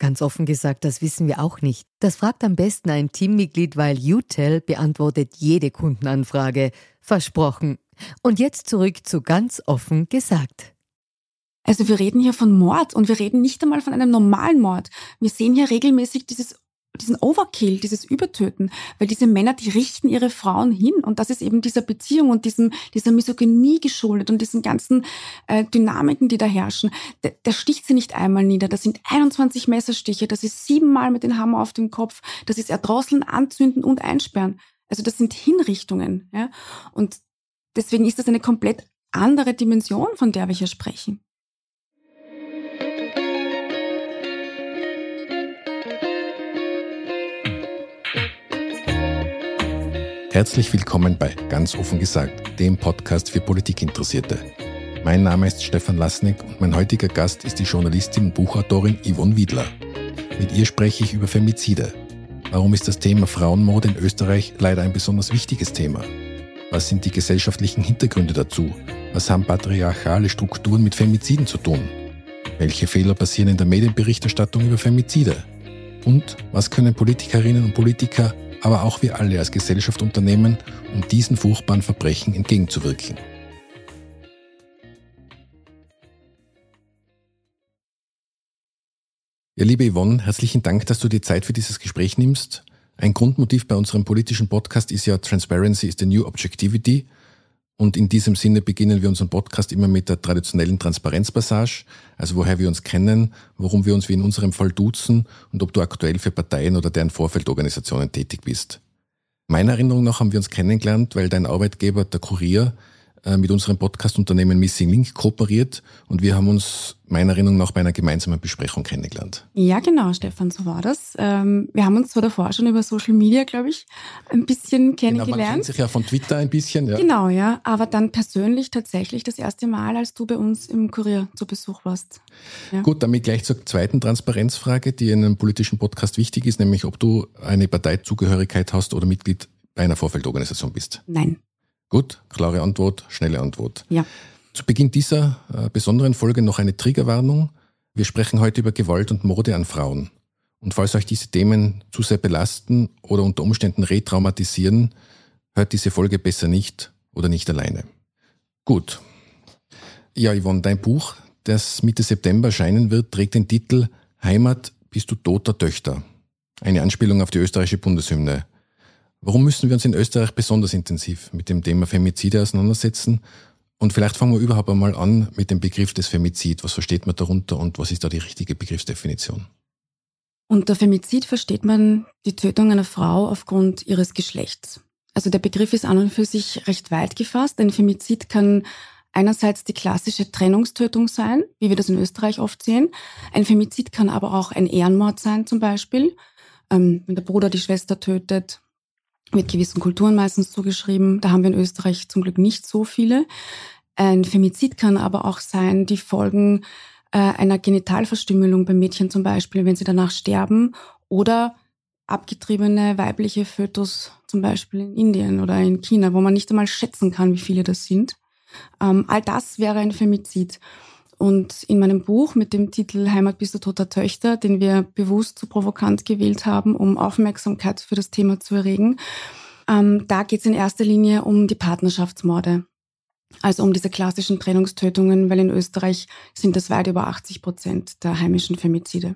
Ganz offen gesagt, das wissen wir auch nicht. Das fragt am besten ein Teammitglied, weil UTEL beantwortet jede Kundenanfrage. Versprochen. Und jetzt zurück zu ganz offen gesagt. Also wir reden hier von Mord und wir reden nicht einmal von einem normalen Mord. Wir sehen hier regelmäßig dieses diesen Overkill, dieses Übertöten, weil diese Männer, die richten ihre Frauen hin und das ist eben dieser Beziehung und diesem, dieser Misogynie geschuldet und diesen ganzen äh, Dynamiken, die da herrschen. Der, der sticht sie nicht einmal nieder. Das sind 21 Messerstiche, das ist siebenmal mit dem Hammer auf dem Kopf, das ist erdrosseln, anzünden und einsperren. Also das sind Hinrichtungen. Ja? Und deswegen ist das eine komplett andere Dimension, von der wir hier sprechen. Herzlich willkommen bei Ganz offen gesagt, dem Podcast für Politikinteressierte. Mein Name ist Stefan Lasnik und mein heutiger Gast ist die Journalistin und Buchautorin Yvonne Wiedler. Mit ihr spreche ich über Femizide. Warum ist das Thema Frauenmord in Österreich leider ein besonders wichtiges Thema? Was sind die gesellschaftlichen Hintergründe dazu? Was haben patriarchale Strukturen mit Femiziden zu tun? Welche Fehler passieren in der Medienberichterstattung über Femizide? Und was können Politikerinnen und Politiker aber auch wir alle als Gesellschaft unternehmen, um diesen furchtbaren Verbrechen entgegenzuwirken. Ja, liebe Yvonne, herzlichen Dank, dass du dir Zeit für dieses Gespräch nimmst. Ein Grundmotiv bei unserem politischen Podcast ist ja Transparency is the new objectivity. Und in diesem Sinne beginnen wir unseren Podcast immer mit der traditionellen Transparenzpassage, also woher wir uns kennen, worum wir uns wie in unserem Fall duzen und ob du aktuell für Parteien oder deren Vorfeldorganisationen tätig bist. Meiner Erinnerung nach haben wir uns kennengelernt, weil dein Arbeitgeber, der Kurier, mit unserem Podcast-Unternehmen Missing Link kooperiert und wir haben uns meiner Erinnerung nach bei einer gemeinsamen Besprechung kennengelernt. Ja, genau, Stefan, so war das. Ähm, wir haben uns zwar davor schon über Social Media, glaube ich, ein bisschen kennengelernt. Genau, man kennt sich ja von Twitter ein bisschen. Ja. Genau, ja, aber dann persönlich tatsächlich das erste Mal, als du bei uns im Kurier zu Besuch warst. Ja. Gut, damit gleich zur zweiten Transparenzfrage, die in einem politischen Podcast wichtig ist, nämlich ob du eine Parteizugehörigkeit hast oder Mitglied bei einer Vorfeldorganisation bist. Nein. Gut, klare Antwort, schnelle Antwort. Ja. Zu Beginn dieser äh, besonderen Folge noch eine Triggerwarnung. Wir sprechen heute über Gewalt und Morde an Frauen. Und falls euch diese Themen zu sehr belasten oder unter Umständen retraumatisieren, hört diese Folge besser nicht oder nicht alleine. Gut. Ja, Yvonne, dein Buch, das Mitte September erscheinen wird, trägt den Titel Heimat bist du toter Töchter. Eine Anspielung auf die österreichische Bundeshymne. Warum müssen wir uns in Österreich besonders intensiv mit dem Thema Femizide auseinandersetzen? Und vielleicht fangen wir überhaupt einmal an mit dem Begriff des Femizid. Was versteht man darunter und was ist da die richtige Begriffsdefinition? Unter Femizid versteht man die Tötung einer Frau aufgrund ihres Geschlechts. Also der Begriff ist an und für sich recht weit gefasst. Ein Femizid kann einerseits die klassische Trennungstötung sein, wie wir das in Österreich oft sehen. Ein Femizid kann aber auch ein Ehrenmord sein zum Beispiel, ähm, wenn der Bruder die Schwester tötet mit gewissen Kulturen meistens zugeschrieben. Da haben wir in Österreich zum Glück nicht so viele. Ein Femizid kann aber auch sein, die Folgen äh, einer Genitalverstümmelung bei Mädchen zum Beispiel, wenn sie danach sterben oder abgetriebene weibliche Fötus zum Beispiel in Indien oder in China, wo man nicht einmal schätzen kann, wie viele das sind. Ähm, all das wäre ein Femizid. Und in meinem Buch mit dem Titel Heimat bis du toter Töchter, den wir bewusst zu provokant gewählt haben, um Aufmerksamkeit für das Thema zu erregen, ähm, da geht es in erster Linie um die Partnerschaftsmorde. Also um diese klassischen Trennungstötungen, weil in Österreich sind das weit über 80 Prozent der heimischen Femizide.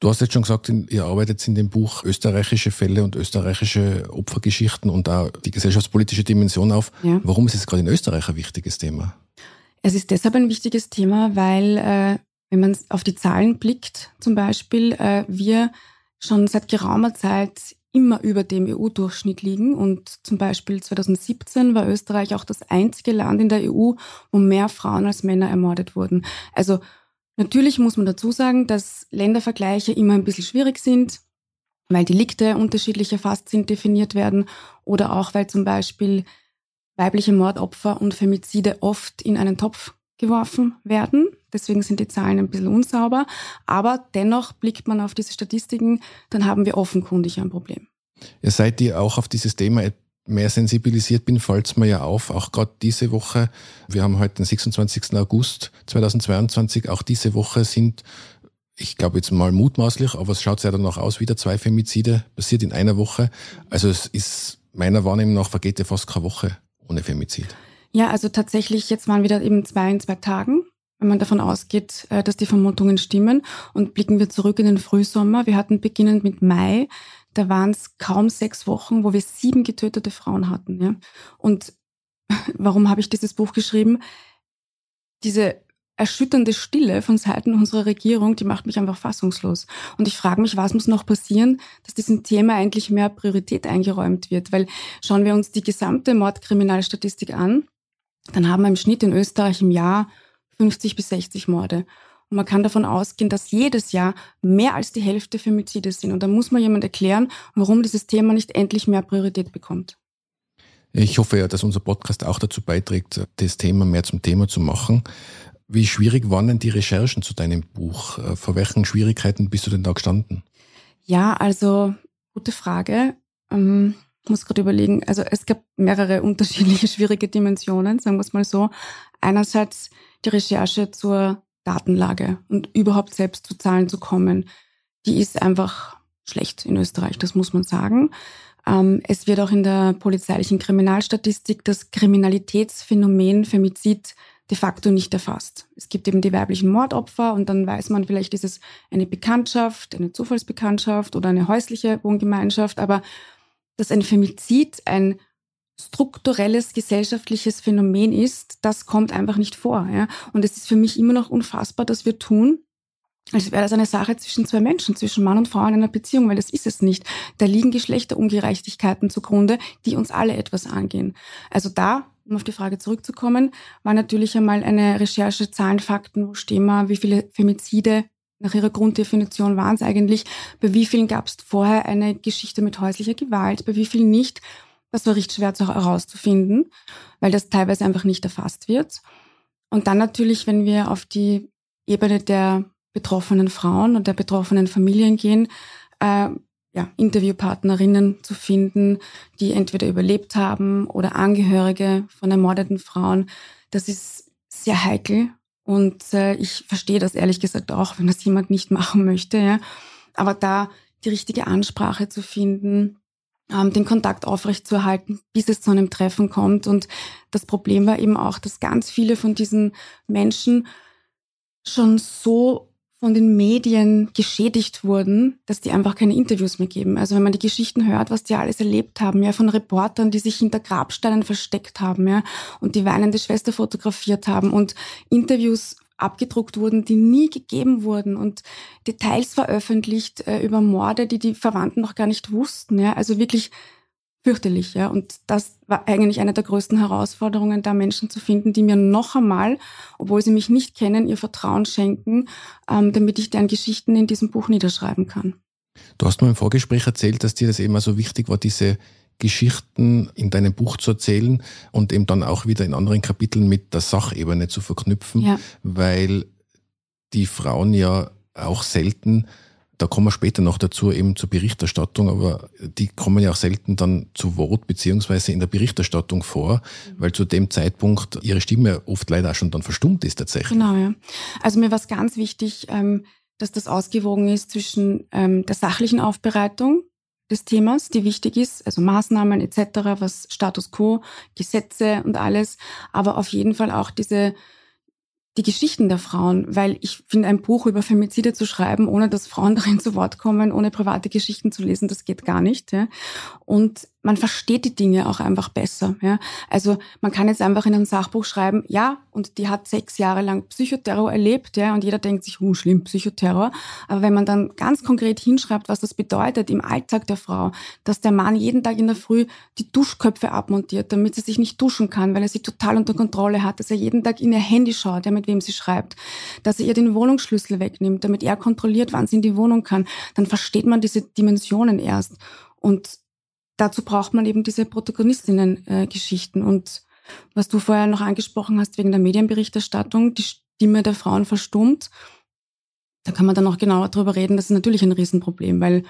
Du hast jetzt schon gesagt, ihr arbeitet in dem Buch österreichische Fälle und österreichische Opfergeschichten und auch die gesellschaftspolitische Dimension auf. Ja. Warum ist es gerade in Österreich ein wichtiges Thema? Es ist deshalb ein wichtiges Thema, weil äh, wenn man auf die Zahlen blickt, zum Beispiel, äh, wir schon seit geraumer Zeit immer über dem EU-Durchschnitt liegen. Und zum Beispiel 2017 war Österreich auch das einzige Land in der EU, wo mehr Frauen als Männer ermordet wurden. Also natürlich muss man dazu sagen, dass Ländervergleiche immer ein bisschen schwierig sind, weil Delikte unterschiedlich erfasst sind, definiert werden oder auch weil zum Beispiel weibliche Mordopfer und Femizide oft in einen Topf geworfen werden. Deswegen sind die Zahlen ein bisschen unsauber. Aber dennoch blickt man auf diese Statistiken, dann haben wir offenkundig ein Problem. Ja, seit ihr auch auf dieses Thema mehr sensibilisiert bin, fällt es mir ja auf, auch gerade diese Woche, wir haben heute den 26. August 2022, auch diese Woche sind, ich glaube jetzt mal mutmaßlich, aber es schaut ja danach aus, wieder zwei Femizide passiert in einer Woche. Also es ist meiner Wahrnehmung nach vergeht ja fast keine Woche ohne Femizid. Ja, also tatsächlich, jetzt waren wieder eben zwei in zwei Tagen, wenn man davon ausgeht, äh, dass die Vermutungen stimmen. Und blicken wir zurück in den Frühsommer. Wir hatten beginnend mit Mai, da waren es kaum sechs Wochen, wo wir sieben getötete Frauen hatten. Ja? Und warum habe ich dieses Buch geschrieben? Diese erschütternde Stille von Seiten unserer Regierung, die macht mich einfach fassungslos. Und ich frage mich, was muss noch passieren, dass diesem Thema endlich mehr Priorität eingeräumt wird? Weil schauen wir uns die gesamte Mordkriminalstatistik an, dann haben wir im Schnitt in Österreich im Jahr 50 bis 60 Morde. Und man kann davon ausgehen, dass jedes Jahr mehr als die Hälfte Femizide sind. Und da muss man jemand erklären, warum dieses Thema nicht endlich mehr Priorität bekommt. Ich hoffe ja, dass unser Podcast auch dazu beiträgt, das Thema mehr zum Thema zu machen. Wie schwierig waren denn die Recherchen zu deinem Buch? Vor welchen Schwierigkeiten bist du denn da gestanden? Ja, also gute Frage. Ähm, ich muss gerade überlegen, also es gab mehrere unterschiedliche schwierige Dimensionen, sagen wir es mal so. Einerseits die Recherche zur Datenlage und überhaupt selbst zu Zahlen zu kommen, die ist einfach schlecht in Österreich, das muss man sagen. Ähm, es wird auch in der polizeilichen Kriminalstatistik das Kriminalitätsphänomen Femizid de facto nicht erfasst. Es gibt eben die weiblichen Mordopfer und dann weiß man vielleicht, ist es eine Bekanntschaft, eine Zufallsbekanntschaft oder eine häusliche Wohngemeinschaft, aber dass ein Femizid ein strukturelles gesellschaftliches Phänomen ist, das kommt einfach nicht vor. Ja? Und es ist für mich immer noch unfassbar, dass wir tun, als wäre das eine Sache zwischen zwei Menschen, zwischen Mann und Frau in einer Beziehung, weil das ist es nicht. Da liegen Geschlechterungerechtigkeiten zugrunde, die uns alle etwas angehen. Also da, um auf die Frage zurückzukommen, war natürlich einmal eine Recherche Zahlen, Fakten, wo stehen wir, wie viele Femizide nach ihrer Grunddefinition waren es eigentlich, bei wie vielen gab es vorher eine Geschichte mit häuslicher Gewalt, bei wie vielen nicht. Das war richtig schwer zu herauszufinden, weil das teilweise einfach nicht erfasst wird. Und dann natürlich, wenn wir auf die Ebene der betroffenen Frauen und der betroffenen Familien gehen, äh, ja, Interviewpartnerinnen zu finden, die entweder überlebt haben oder Angehörige von ermordeten Frauen. Das ist sehr heikel und äh, ich verstehe das ehrlich gesagt auch, wenn das jemand nicht machen möchte. Ja. Aber da die richtige Ansprache zu finden, ähm, den Kontakt aufrechtzuerhalten, bis es zu einem Treffen kommt. Und das Problem war eben auch, dass ganz viele von diesen Menschen schon so von den Medien geschädigt wurden, dass die einfach keine Interviews mehr geben. Also wenn man die Geschichten hört, was die alles erlebt haben, ja, von Reportern, die sich hinter Grabsteinen versteckt haben, ja, und die weinende Schwester fotografiert haben und Interviews abgedruckt wurden, die nie gegeben wurden und Details veröffentlicht äh, über Morde, die die Verwandten noch gar nicht wussten, ja, also wirklich fürchterlich, ja. Und das war eigentlich eine der größten Herausforderungen, da Menschen zu finden, die mir noch einmal, obwohl sie mich nicht kennen, ihr Vertrauen schenken, ähm, damit ich deren Geschichten in diesem Buch niederschreiben kann. Du hast mir im Vorgespräch erzählt, dass dir das eben so wichtig war, diese Geschichten in deinem Buch zu erzählen und eben dann auch wieder in anderen Kapiteln mit der Sachebene zu verknüpfen, ja. weil die Frauen ja auch selten da kommen wir später noch dazu, eben zur Berichterstattung, aber die kommen ja auch selten dann zu Wort beziehungsweise in der Berichterstattung vor, weil zu dem Zeitpunkt ihre Stimme oft leider auch schon dann verstummt ist tatsächlich. Genau, ja. Also mir war es ganz wichtig, ähm, dass das ausgewogen ist zwischen ähm, der sachlichen Aufbereitung des Themas, die wichtig ist, also Maßnahmen etc., was Status quo, Gesetze und alles, aber auf jeden Fall auch diese die Geschichten der Frauen, weil ich finde, ein Buch über Femizide zu schreiben, ohne dass Frauen darin zu Wort kommen, ohne private Geschichten zu lesen, das geht gar nicht. Ja. Und man versteht die Dinge auch einfach besser. Ja? Also man kann jetzt einfach in einem Sachbuch schreiben, ja, und die hat sechs Jahre lang Psychoterror erlebt, ja, und jeder denkt sich, oh, schlimm, Psychoterror. Aber wenn man dann ganz konkret hinschreibt, was das bedeutet im Alltag der Frau, dass der Mann jeden Tag in der Früh die Duschköpfe abmontiert, damit sie sich nicht duschen kann, weil er sie total unter Kontrolle hat, dass er jeden Tag in ihr Handy schaut, ja, mit wem sie schreibt, dass er ihr den Wohnungsschlüssel wegnimmt, damit er kontrolliert, wann sie in die Wohnung kann, dann versteht man diese Dimensionen erst. Und dazu braucht man eben diese Protagonistinnen-Geschichten. Und was du vorher noch angesprochen hast wegen der Medienberichterstattung, die Stimme der Frauen verstummt, da kann man dann noch genauer drüber reden. Das ist natürlich ein Riesenproblem, weil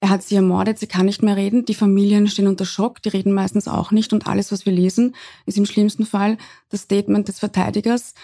er hat sie ermordet, sie kann nicht mehr reden, die Familien stehen unter Schock, die reden meistens auch nicht und alles, was wir lesen, ist im schlimmsten Fall das Statement des Verteidigers,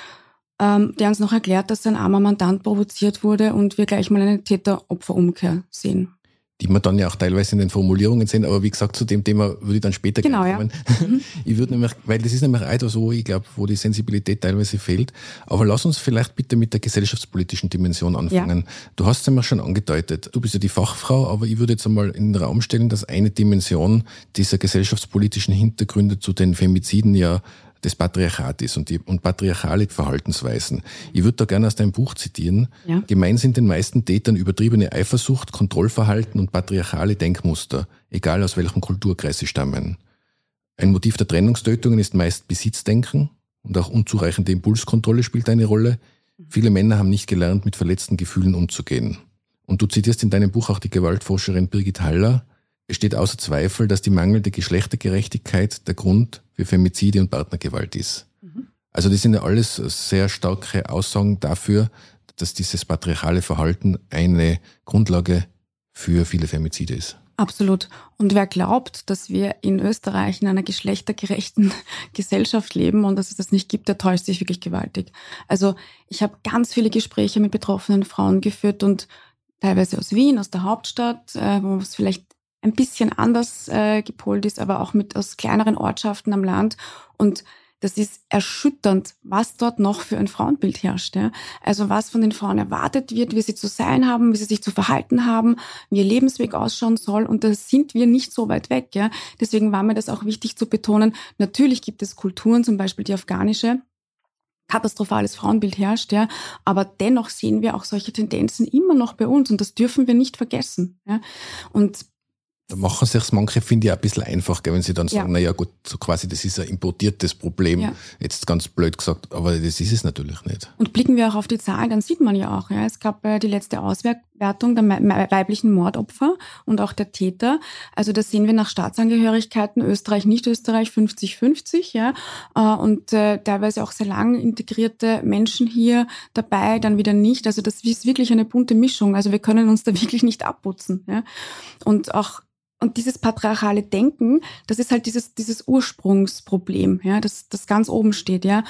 ähm, der uns noch erklärt, dass sein armer Mandant provoziert wurde und wir gleich mal eine Täter-Opfer-Umkehr sehen die man dann ja auch teilweise in den Formulierungen sehen. Aber wie gesagt, zu dem Thema würde ich dann später genau, kommen. Ja. Mhm. Ich würde nämlich, weil das ist nämlich etwas, wo ich glaube, wo die Sensibilität teilweise fehlt. Aber lass uns vielleicht bitte mit der gesellschaftspolitischen Dimension anfangen. Ja. Du hast es ja schon angedeutet. Du bist ja die Fachfrau, aber ich würde jetzt einmal in den Raum stellen, dass eine Dimension dieser gesellschaftspolitischen Hintergründe zu den Femiziden ja des Patriarchat ist und, die, und patriarchale Verhaltensweisen. Ich würde da gerne aus deinem Buch zitieren. Ja. Gemein sind den meisten Tätern übertriebene Eifersucht, Kontrollverhalten und patriarchale Denkmuster, egal aus welchem Kulturkreis sie stammen. Ein Motiv der Trennungstötungen ist meist Besitzdenken und auch unzureichende Impulskontrolle spielt eine Rolle. Viele Männer haben nicht gelernt, mit verletzten Gefühlen umzugehen. Und du zitierst in deinem Buch auch die Gewaltforscherin Birgit Haller, es steht außer Zweifel, dass die mangelnde Geschlechtergerechtigkeit der Grund für Femizide und Partnergewalt ist. Mhm. Also das sind ja alles sehr starke Aussagen dafür, dass dieses patriarchale Verhalten eine Grundlage für viele Femizide ist. Absolut. Und wer glaubt, dass wir in Österreich in einer geschlechtergerechten Gesellschaft leben und dass es das nicht gibt, der täuscht sich wirklich gewaltig. Also ich habe ganz viele Gespräche mit betroffenen Frauen geführt und teilweise aus Wien, aus der Hauptstadt, äh, wo es vielleicht ein bisschen anders äh, gepolt ist, aber auch mit aus kleineren Ortschaften am Land. Und das ist erschütternd, was dort noch für ein Frauenbild herrscht. Ja? Also was von den Frauen erwartet wird, wie sie zu sein haben, wie sie sich zu verhalten haben, wie ihr Lebensweg ausschauen soll. Und da sind wir nicht so weit weg. Ja? Deswegen war mir das auch wichtig zu betonen. Natürlich gibt es Kulturen, zum Beispiel die afghanische, katastrophales Frauenbild herrscht, ja. Aber dennoch sehen wir auch solche Tendenzen immer noch bei uns und das dürfen wir nicht vergessen. Ja. Und da machen sich manche, finde ich, auch ein bisschen einfach, wenn sie dann sagen, ja. naja gut, so quasi, das ist ein importiertes Problem, ja. jetzt ganz blöd gesagt, aber das ist es natürlich nicht. Und blicken wir auch auf die Zahlen, dann sieht man ja auch, ja, es gab äh, die letzte Auswertung der weiblichen Mordopfer und auch der Täter. Also da sehen wir nach Staatsangehörigkeiten Österreich, nicht Österreich 50-50, ja, äh, und äh, teilweise auch sehr lang integrierte Menschen hier dabei, dann wieder nicht. Also das ist wirklich eine bunte Mischung. Also wir können uns da wirklich nicht abputzen, ja. Und auch und dieses patriarchale Denken, das ist halt dieses, dieses Ursprungsproblem, ja, das, das ganz oben steht, ja.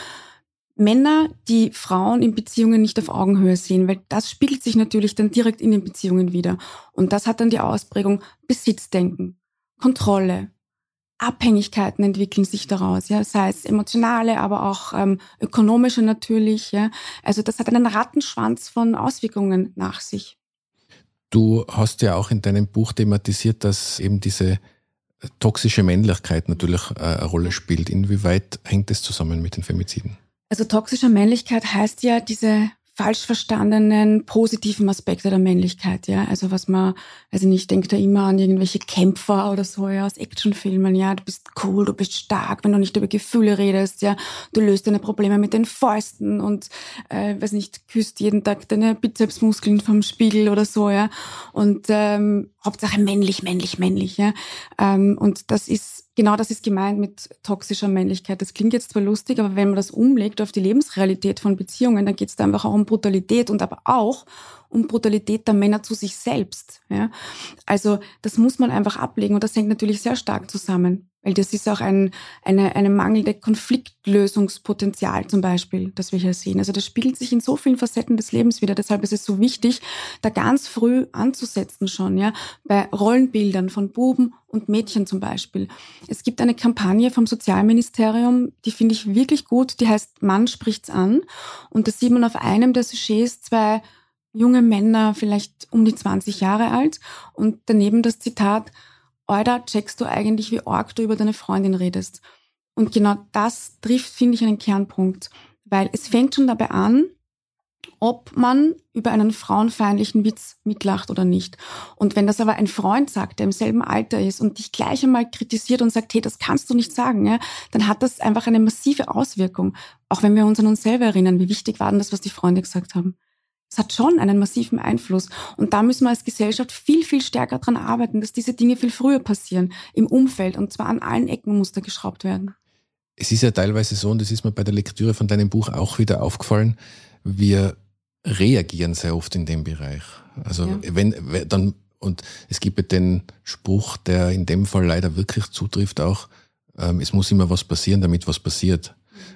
Männer, die Frauen in Beziehungen nicht auf Augenhöhe sehen, weil das spiegelt sich natürlich dann direkt in den Beziehungen wieder. Und das hat dann die Ausprägung Besitzdenken, Kontrolle, Abhängigkeiten entwickeln sich daraus, ja, sei es emotionale, aber auch ähm, ökonomische natürlich, ja. Also das hat einen Rattenschwanz von Auswirkungen nach sich. Du hast ja auch in deinem Buch thematisiert, dass eben diese toxische Männlichkeit natürlich äh, eine Rolle spielt. Inwieweit hängt es zusammen mit den Femiziden? Also toxische Männlichkeit heißt ja diese falsch verstandenen positiven Aspekte der Männlichkeit, ja. Also was man, also ich denke da immer an irgendwelche Kämpfer oder so, ja, aus Actionfilmen, ja. Du bist cool, du bist stark, wenn du nicht über Gefühle redest, ja. Du löst deine Probleme mit den Fäusten und, äh, weiß nicht, küsst jeden Tag deine Bizepsmuskeln vom Spiegel oder so, ja. Und ähm, Hauptsache männlich, männlich, männlich, ja. Ähm, und das ist Genau das ist gemeint mit toxischer Männlichkeit. Das klingt jetzt zwar lustig, aber wenn man das umlegt auf die Lebensrealität von Beziehungen, dann geht es da einfach auch um Brutalität und aber auch um Brutalität der Männer zu sich selbst. Ja? Also das muss man einfach ablegen und das hängt natürlich sehr stark zusammen. Weil das ist auch ein eine, eine mangelnde Konfliktlösungspotenzial zum Beispiel, das wir hier sehen. Also das spiegelt sich in so vielen Facetten des Lebens wieder. Deshalb ist es so wichtig, da ganz früh anzusetzen schon, ja, bei Rollenbildern von Buben und Mädchen zum Beispiel. Es gibt eine Kampagne vom Sozialministerium, die finde ich wirklich gut, die heißt Mann spricht's an. Und da sieht man auf einem der Sujets zwei junge Männer, vielleicht um die 20 Jahre alt und daneben das Zitat, Alter, checkst du eigentlich, wie arg du über deine Freundin redest? Und genau das trifft, finde ich, einen Kernpunkt. Weil es fängt schon dabei an, ob man über einen frauenfeindlichen Witz mitlacht oder nicht. Und wenn das aber ein Freund sagt, der im selben Alter ist und dich gleich einmal kritisiert und sagt, hey, das kannst du nicht sagen, ja, dann hat das einfach eine massive Auswirkung. Auch wenn wir uns an uns selber erinnern, wie wichtig war denn das, was die Freunde gesagt haben. Es hat schon einen massiven Einfluss. Und da müssen wir als Gesellschaft viel, viel stärker dran arbeiten, dass diese Dinge viel früher passieren, im Umfeld, und zwar an allen Ecken muss da geschraubt werden. Es ist ja teilweise so, und das ist mir bei der Lektüre von deinem Buch auch wieder aufgefallen, wir reagieren sehr oft in dem Bereich. Also ja. wenn, dann, und es gibt ja den Spruch, der in dem Fall leider wirklich zutrifft auch, ähm, es muss immer was passieren, damit was passiert.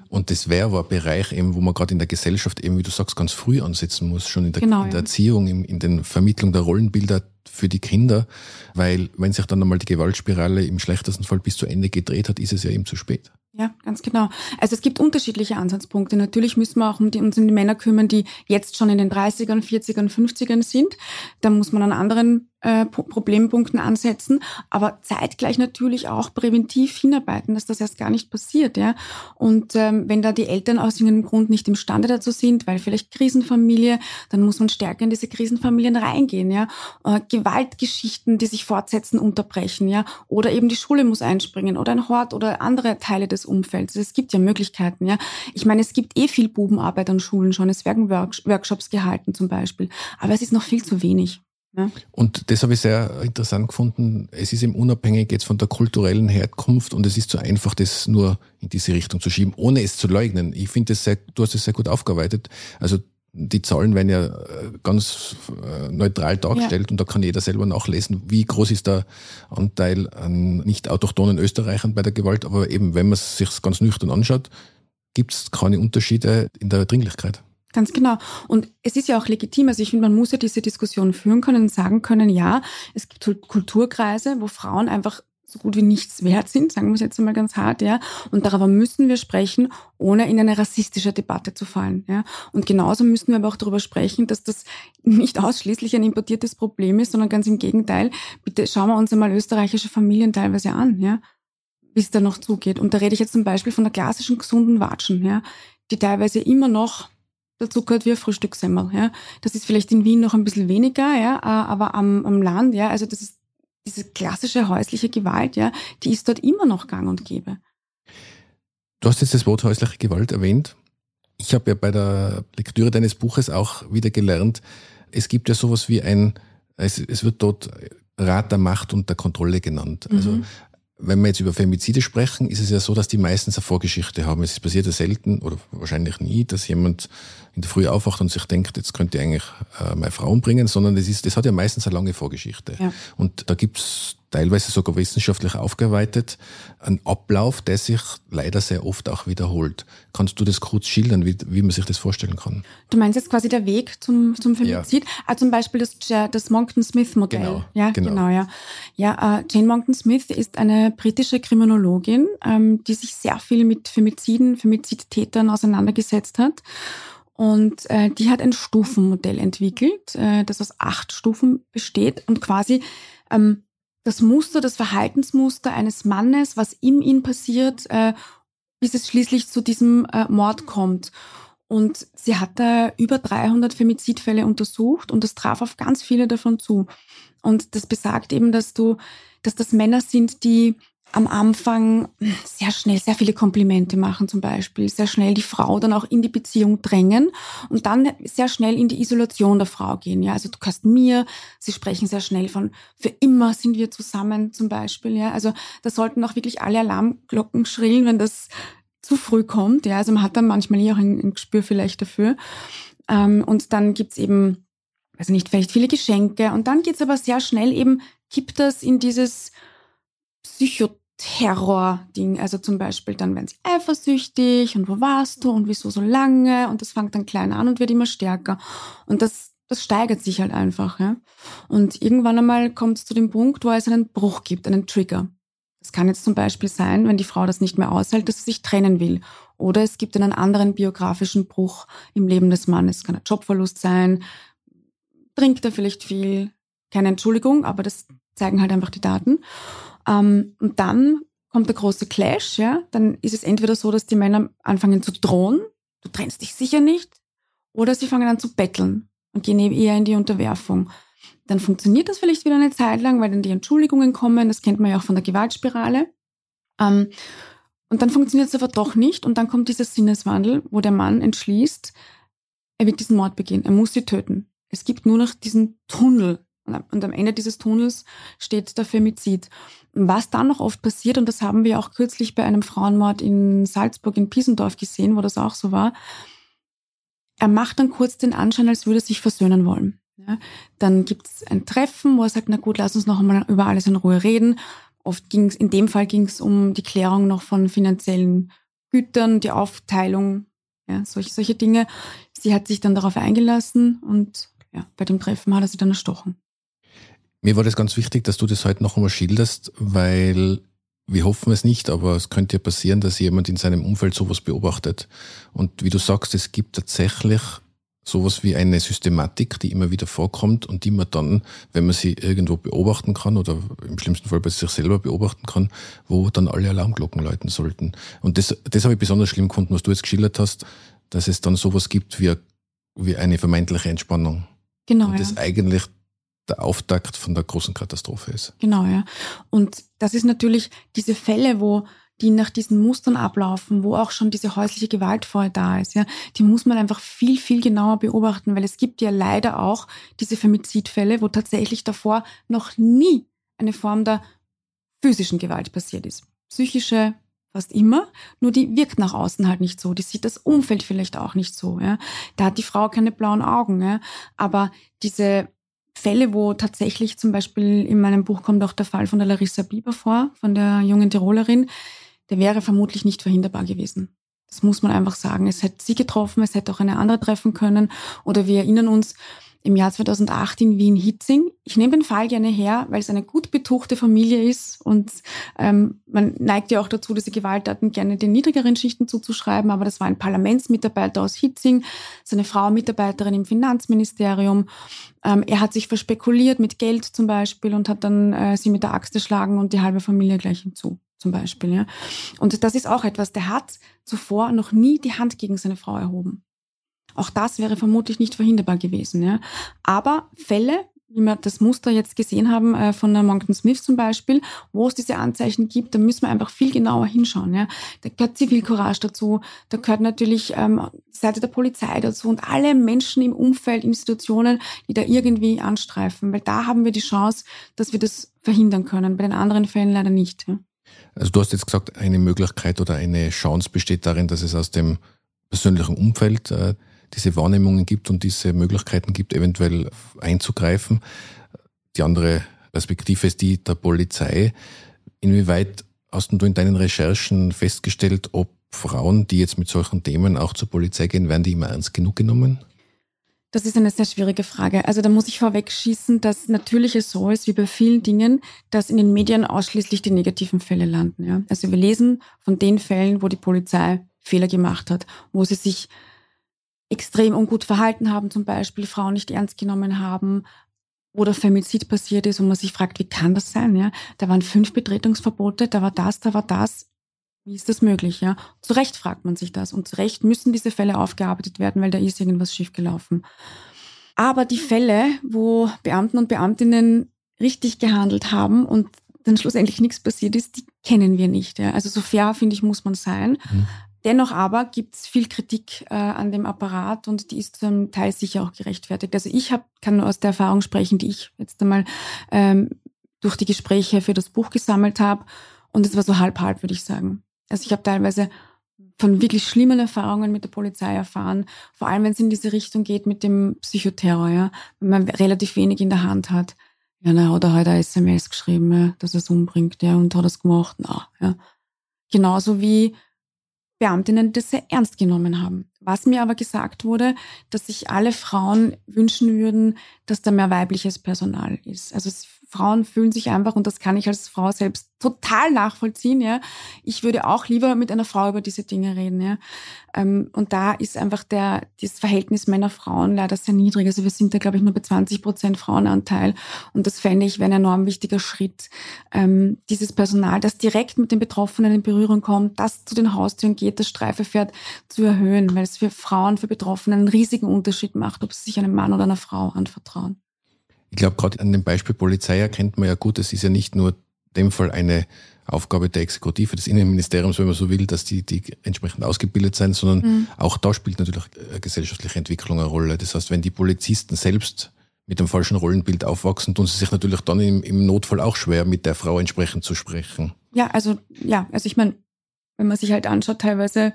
Und das wäre aber ein Bereich eben, wo man gerade in der Gesellschaft eben, wie du sagst, ganz früh ansetzen muss, schon in der, genau, in der Erziehung, in, in der Vermittlung der Rollenbilder für die Kinder, weil wenn sich dann einmal die Gewaltspirale im schlechtesten Fall bis zu Ende gedreht hat, ist es ja eben zu spät. Ja, ganz genau. Also es gibt unterschiedliche Ansatzpunkte. Natürlich müssen wir auch um die, uns um die Männer kümmern, die jetzt schon in den 30ern, 40ern, 50ern sind. Da muss man an anderen äh, Problempunkten ansetzen, aber zeitgleich natürlich auch präventiv hinarbeiten, dass das erst gar nicht passiert. Ja? Und ähm, wenn da die Eltern aus irgendeinem Grund nicht imstande dazu sind, weil vielleicht Krisenfamilie, dann muss man stärker in diese Krisenfamilien reingehen. Ja? Äh, Gewaltgeschichten, die sich fortsetzen, unterbrechen. Ja? Oder eben die Schule muss einspringen oder ein Hort oder andere Teile des Umfelds. Es gibt ja Möglichkeiten. Ja? Ich meine, es gibt eh viel Bubenarbeit an Schulen schon. Es werden Workshops gehalten zum Beispiel. Aber es ist noch viel zu wenig. Ja. Und das habe ich sehr interessant gefunden. Es ist eben unabhängig jetzt von der kulturellen Herkunft und es ist zu einfach, das nur in diese Richtung zu schieben, ohne es zu leugnen. Ich finde das sehr, du hast es sehr gut aufgearbeitet. Also die Zahlen werden ja äh, ganz äh, neutral dargestellt ja. und da kann jeder selber nachlesen, wie groß ist der Anteil an nicht autochthonen Österreichern bei der Gewalt. Aber eben, wenn man es sich ganz nüchtern anschaut, gibt es keine Unterschiede in der Dringlichkeit. Ganz genau. Und es ist ja auch legitim. Also ich finde, man muss ja diese Diskussion führen können und sagen können, ja, es gibt Kulturkreise, wo Frauen einfach so gut wie nichts wert sind, sagen wir es jetzt einmal ganz hart, ja. Und darüber müssen wir sprechen, ohne in eine rassistische Debatte zu fallen, ja. Und genauso müssen wir aber auch darüber sprechen, dass das nicht ausschließlich ein importiertes Problem ist, sondern ganz im Gegenteil. Bitte schauen wir uns einmal österreichische Familien teilweise an, ja. Wie es da noch zugeht. Und da rede ich jetzt zum Beispiel von der klassischen gesunden Watschen, ja. Die teilweise immer noch dazu gehört wie ein Frühstückssemmel. Ja. Das ist vielleicht in Wien noch ein bisschen weniger, ja, aber am, am Land, ja, also das ist diese klassische häusliche Gewalt, ja, die ist dort immer noch gang und gäbe. Du hast jetzt das Wort häusliche Gewalt erwähnt. Ich habe ja bei der Lektüre deines Buches auch wieder gelernt, es gibt ja sowas wie ein, es, es wird dort Rat der Macht und der Kontrolle genannt. Also mhm wenn wir jetzt über Femizide sprechen, ist es ja so, dass die meistens eine Vorgeschichte haben. Es passiert ja selten oder wahrscheinlich nie, dass jemand in der Früh aufwacht und sich denkt, jetzt könnte ich eigentlich äh, meine Frau umbringen, sondern das, ist, das hat ja meistens eine lange Vorgeschichte. Ja. Und da gibt's teilweise sogar wissenschaftlich aufgearbeitet, ein Ablauf, der sich leider sehr oft auch wiederholt. Kannst du das kurz schildern, wie, wie man sich das vorstellen kann? Du meinst jetzt quasi der Weg zum, zum Femizid? Ja. Ah, zum Beispiel das, das Monkton-Smith-Modell. Genau, ja, genau. genau ja. ja äh, Jane Monkton-Smith ist eine britische Kriminologin, ähm, die sich sehr viel mit Femiziden, Femizidtätern auseinandergesetzt hat. Und äh, die hat ein Stufenmodell entwickelt, äh, das aus acht Stufen besteht und quasi ähm, das Muster, das Verhaltensmuster eines Mannes, was in ihm passiert, äh, bis es schließlich zu diesem äh, Mord kommt. Und sie hat da über 300 Femizidfälle untersucht und das traf auf ganz viele davon zu. Und das besagt eben, dass du, dass das Männer sind, die am Anfang sehr schnell sehr viele Komplimente machen zum Beispiel, sehr schnell die Frau dann auch in die Beziehung drängen und dann sehr schnell in die Isolation der Frau gehen. Ja, also du kannst mir, sie sprechen sehr schnell von für immer sind wir zusammen zum Beispiel. Ja, also da sollten auch wirklich alle Alarmglocken schrillen, wenn das zu früh kommt. Ja, also man hat dann manchmal eh auch ein, ein Gespür vielleicht dafür. Ähm, und dann gibt's eben, also nicht vielleicht viele Geschenke und dann geht's aber sehr schnell eben, kippt das in dieses Psycho Terror-Ding. Also zum Beispiel, dann werden sie eifersüchtig und wo warst du und wieso so lange? Und das fängt dann klein an und wird immer stärker. Und das, das steigert sich halt einfach. Ja? Und irgendwann einmal kommt es zu dem Punkt, wo es einen Bruch gibt, einen Trigger. Das kann jetzt zum Beispiel sein, wenn die Frau das nicht mehr aushält, dass sie sich trennen will. Oder es gibt einen anderen biografischen Bruch im Leben des Mannes. Es kann ein Jobverlust sein, trinkt er vielleicht viel, keine Entschuldigung, aber das zeigen halt einfach die Daten. Ähm, und dann kommt der große Clash, ja. Dann ist es entweder so, dass die Männer anfangen zu drohen, du trennst dich sicher nicht, oder sie fangen an zu betteln und gehen eher in die Unterwerfung. Dann funktioniert das vielleicht wieder eine Zeit lang, weil dann die Entschuldigungen kommen. Das kennt man ja auch von der Gewaltspirale. Ähm, und dann funktioniert es aber doch nicht. Und dann kommt dieser Sinneswandel, wo der Mann entschließt, er wird diesen Mord begehen. Er muss sie töten. Es gibt nur noch diesen Tunnel. Und am Ende dieses Tunnels steht der Femizid. Was dann noch oft passiert, und das haben wir auch kürzlich bei einem Frauenmord in Salzburg in Piesendorf gesehen, wo das auch so war, er macht dann kurz den Anschein, als würde er sich versöhnen wollen. Ja, dann gibt es ein Treffen, wo er sagt, na gut, lass uns noch einmal über alles in Ruhe reden. Oft ging es, in dem Fall ging es um die Klärung noch von finanziellen Gütern, die Aufteilung, ja, solche, solche Dinge. Sie hat sich dann darauf eingelassen und ja, bei dem Treffen hat er sie dann erstochen. Mir war das ganz wichtig, dass du das heute noch einmal schilderst, weil wir hoffen es nicht, aber es könnte ja passieren, dass jemand in seinem Umfeld sowas beobachtet. Und wie du sagst, es gibt tatsächlich sowas wie eine Systematik, die immer wieder vorkommt und die man dann, wenn man sie irgendwo beobachten kann oder im schlimmsten Fall bei sich selber beobachten kann, wo dann alle Alarmglocken läuten sollten. Und das, das habe ich besonders schlimm gefunden, was du jetzt geschildert hast, dass es dann sowas gibt wie, wie eine vermeintliche Entspannung. Genau. Und ja. das eigentlich der Auftakt von der großen Katastrophe ist. Genau, ja. Und das ist natürlich diese Fälle, wo die nach diesen Mustern ablaufen, wo auch schon diese häusliche Gewalt vorher da ist, ja, die muss man einfach viel, viel genauer beobachten, weil es gibt ja leider auch diese Femizidfälle, wo tatsächlich davor noch nie eine Form der physischen Gewalt passiert ist. Psychische fast immer, nur die wirkt nach außen halt nicht so. Die sieht das Umfeld vielleicht auch nicht so. Ja. Da hat die Frau keine blauen Augen. Ja. Aber diese Fälle, wo tatsächlich zum Beispiel in meinem Buch kommt auch der Fall von der Larissa Bieber vor, von der jungen Tirolerin, der wäre vermutlich nicht verhinderbar gewesen. Das muss man einfach sagen. Es hätte sie getroffen, es hätte auch eine andere treffen können. Oder wir erinnern uns, im Jahr 2008 in Wien-Hitzing. Ich nehme den Fall gerne her, weil es eine gut betuchte Familie ist und ähm, man neigt ja auch dazu, diese Gewalttaten gerne den niedrigeren Schichten zuzuschreiben, aber das war ein Parlamentsmitarbeiter aus Hitzing, seine Frau Mitarbeiterin im Finanzministerium. Ähm, er hat sich verspekuliert mit Geld zum Beispiel und hat dann äh, sie mit der Axt geschlagen und die halbe Familie gleich hinzu zum Beispiel. Ja. Und das ist auch etwas, der hat zuvor noch nie die Hand gegen seine Frau erhoben. Auch das wäre vermutlich nicht verhinderbar gewesen. Ja. Aber Fälle, wie wir das Muster jetzt gesehen haben äh, von der Monkton Smith zum Beispiel, wo es diese Anzeichen gibt, da müssen wir einfach viel genauer hinschauen. Ja. Da gehört Zivilcourage dazu, da gehört natürlich ähm, die Seite der Polizei dazu und alle Menschen im Umfeld, Institutionen, die da irgendwie anstreifen, weil da haben wir die Chance, dass wir das verhindern können. Bei den anderen Fällen leider nicht. Ja. Also du hast jetzt gesagt, eine Möglichkeit oder eine Chance besteht darin, dass es aus dem persönlichen Umfeld äh, diese Wahrnehmungen gibt und diese Möglichkeiten gibt, eventuell einzugreifen. Die andere Perspektive ist die der Polizei. Inwieweit hast du in deinen Recherchen festgestellt, ob Frauen, die jetzt mit solchen Themen auch zur Polizei gehen, werden die immer ernst genug genommen? Das ist eine sehr schwierige Frage. Also da muss ich vorweg schießen, dass natürlich es so ist, wie bei vielen Dingen, dass in den Medien ausschließlich die negativen Fälle landen. Ja? Also wir lesen von den Fällen, wo die Polizei Fehler gemacht hat, wo sie sich extrem ungut verhalten haben, zum Beispiel Frauen nicht ernst genommen haben oder Femizid passiert ist und man sich fragt, wie kann das sein? Ja? Da waren fünf Betretungsverbote, da war das, da war das. Wie ist das möglich? Ja? Zu Recht fragt man sich das und zu Recht müssen diese Fälle aufgearbeitet werden, weil da ist irgendwas schiefgelaufen. Aber die Fälle, wo Beamten und Beamtinnen richtig gehandelt haben und dann schlussendlich nichts passiert ist, die kennen wir nicht. Ja. Also so fair, finde ich, muss man sein. Mhm. Dennoch aber gibt es viel Kritik äh, an dem Apparat und die ist zum Teil sicher auch gerechtfertigt. Also ich hab, kann nur aus der Erfahrung sprechen, die ich jetzt einmal ähm, durch die Gespräche für das Buch gesammelt habe. Und es war so halb-halb, würde ich sagen. Also ich habe teilweise von wirklich schlimmen Erfahrungen mit der Polizei erfahren, vor allem wenn es in diese Richtung geht mit dem Psychoterror, ja, wenn man relativ wenig in der Hand hat. Ja, na, hat er heute eine SMS geschrieben, ja, dass er es umbringt, ja, und hat es gemacht, na, ja. Genauso wie Beamtinnen das sehr ernst genommen haben. Was mir aber gesagt wurde, dass sich alle Frauen wünschen würden, dass da mehr weibliches Personal ist. Also Frauen fühlen sich einfach, und das kann ich als Frau selbst total nachvollziehen, ja. Ich würde auch lieber mit einer Frau über diese Dinge reden, ja. Ähm, und da ist einfach der, das Verhältnis Männer-Frauen leider sehr niedrig. Also wir sind da, glaube ich, nur bei 20 Prozent Frauenanteil. Und das fände ich wäre ein enorm wichtiger Schritt. Ähm, dieses Personal, das direkt mit den Betroffenen in Berührung kommt, das zu den Haustüren geht, das Streife fährt, zu erhöhen, weil es für Frauen, für Betroffene einen riesigen Unterschied macht, ob sie sich einem Mann oder einer Frau anvertrauen. Ich glaube, gerade an dem Beispiel Polizei erkennt man ja gut, es ist ja nicht nur dem Fall eine Aufgabe der Exekutive des Innenministeriums, wenn man so will, dass die, die entsprechend ausgebildet sein, sondern mhm. auch da spielt natürlich gesellschaftliche Entwicklung eine Rolle. Das heißt, wenn die Polizisten selbst mit dem falschen Rollenbild aufwachsen, tun sie sich natürlich dann im, im Notfall auch schwer, mit der Frau entsprechend zu sprechen. Ja, also ja, also ich meine, wenn man sich halt anschaut, teilweise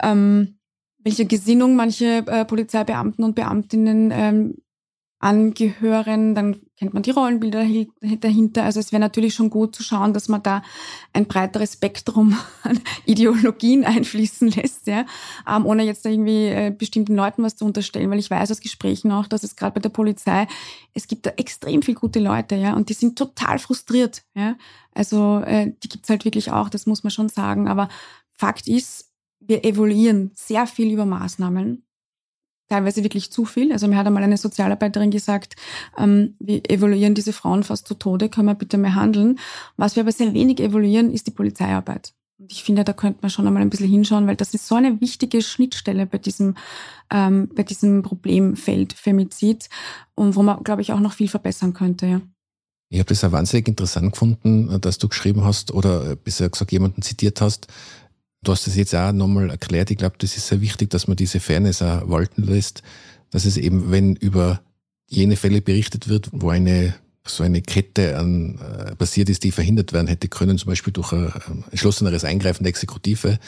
ähm, welche Gesinnung manche äh, Polizeibeamten und Beamtinnen ähm, angehören, dann kennt man die Rollenbilder dahinter. Also es wäre natürlich schon gut zu schauen, dass man da ein breiteres Spektrum an Ideologien einfließen lässt, ja, ähm, ohne jetzt irgendwie äh, bestimmten Leuten was zu unterstellen, weil ich weiß aus Gesprächen auch, dass es gerade bei der Polizei, es gibt da extrem viel gute Leute, ja, und die sind total frustriert, ja. Also äh, die gibt's halt wirklich auch, das muss man schon sagen. Aber Fakt ist, wir evaluieren sehr viel über Maßnahmen teilweise wirklich zu viel. Also mir hat einmal eine Sozialarbeiterin gesagt, ähm, wir evaluieren diese Frauen fast zu Tode, können wir bitte mehr handeln. Was wir aber sehr wenig evaluieren, ist die Polizeiarbeit. Und ich finde, da könnte man schon einmal ein bisschen hinschauen, weil das ist so eine wichtige Schnittstelle bei diesem, ähm, bei diesem Problemfeld Femizid und wo man, glaube ich, auch noch viel verbessern könnte. Ja. Ich habe das ja wahnsinnig interessant gefunden, dass du geschrieben hast oder bisher gesagt jemanden zitiert hast, Du hast es jetzt auch nochmal erklärt. Ich glaube, das ist sehr wichtig, dass man diese Fairness auch walten lässt, dass es eben, wenn über jene Fälle berichtet wird, wo eine so eine Kette an äh, passiert ist, die verhindert werden hätte können, zum Beispiel durch ein entschlosseneres Eingreifen der Exekutive,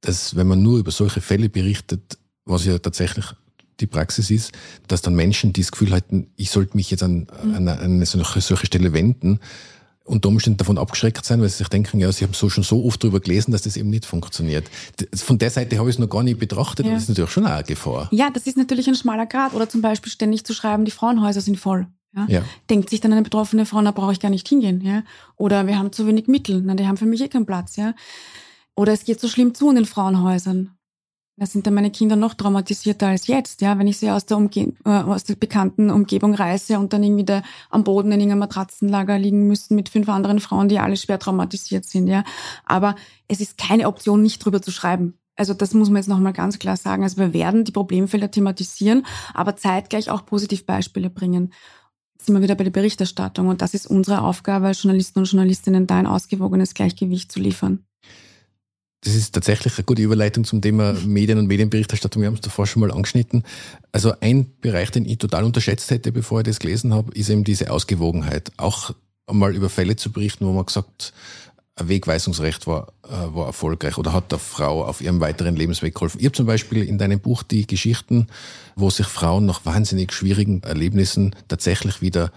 dass wenn man nur über solche Fälle berichtet, was ja tatsächlich die Praxis ist, dass dann Menschen, die das Gefühl hatten, ich sollte mich jetzt an, an, an eine solche Stelle wenden, unter Umständen davon abgeschreckt sein, weil sie sich denken, ja, sie haben so schon so oft darüber gelesen, dass das eben nicht funktioniert. Von der Seite habe ich es noch gar nicht betrachtet, ja. das ist natürlich schon eine Gefahr. Ja, das ist natürlich ein schmaler Grad. Oder zum Beispiel ständig zu schreiben, die Frauenhäuser sind voll. Ja? ja. Denkt sich dann eine betroffene Frau, da brauche ich gar nicht hingehen. Ja? Oder wir haben zu wenig Mittel, na, die haben für mich eh keinen Platz. Ja? Oder es geht so schlimm zu in den Frauenhäusern. Da sind dann meine Kinder noch traumatisierter als jetzt, ja, wenn ich sie aus der, Umge äh, aus der bekannten Umgebung reise und dann irgendwie da am Boden in irgendeinem Matratzenlager liegen müssen mit fünf anderen Frauen, die alle schwer traumatisiert sind, ja. Aber es ist keine Option, nicht drüber zu schreiben. Also das muss man jetzt nochmal ganz klar sagen. Also wir werden die Problemfelder thematisieren, aber zeitgleich auch Positivbeispiele bringen. Jetzt sind wir wieder bei der Berichterstattung und das ist unsere Aufgabe als Journalisten und Journalistinnen, da ein ausgewogenes Gleichgewicht zu liefern. Das ist tatsächlich eine gute Überleitung zum Thema Medien und Medienberichterstattung. Wir haben es davor schon mal angeschnitten. Also ein Bereich, den ich total unterschätzt hätte, bevor ich das gelesen habe, ist eben diese Ausgewogenheit. Auch einmal über Fälle zu berichten, wo man gesagt, ein Wegweisungsrecht war, äh, war erfolgreich oder hat der Frau auf ihrem weiteren Lebensweg geholfen. Habe zum Beispiel in deinem Buch die Geschichten, wo sich Frauen nach wahnsinnig schwierigen Erlebnissen tatsächlich wieder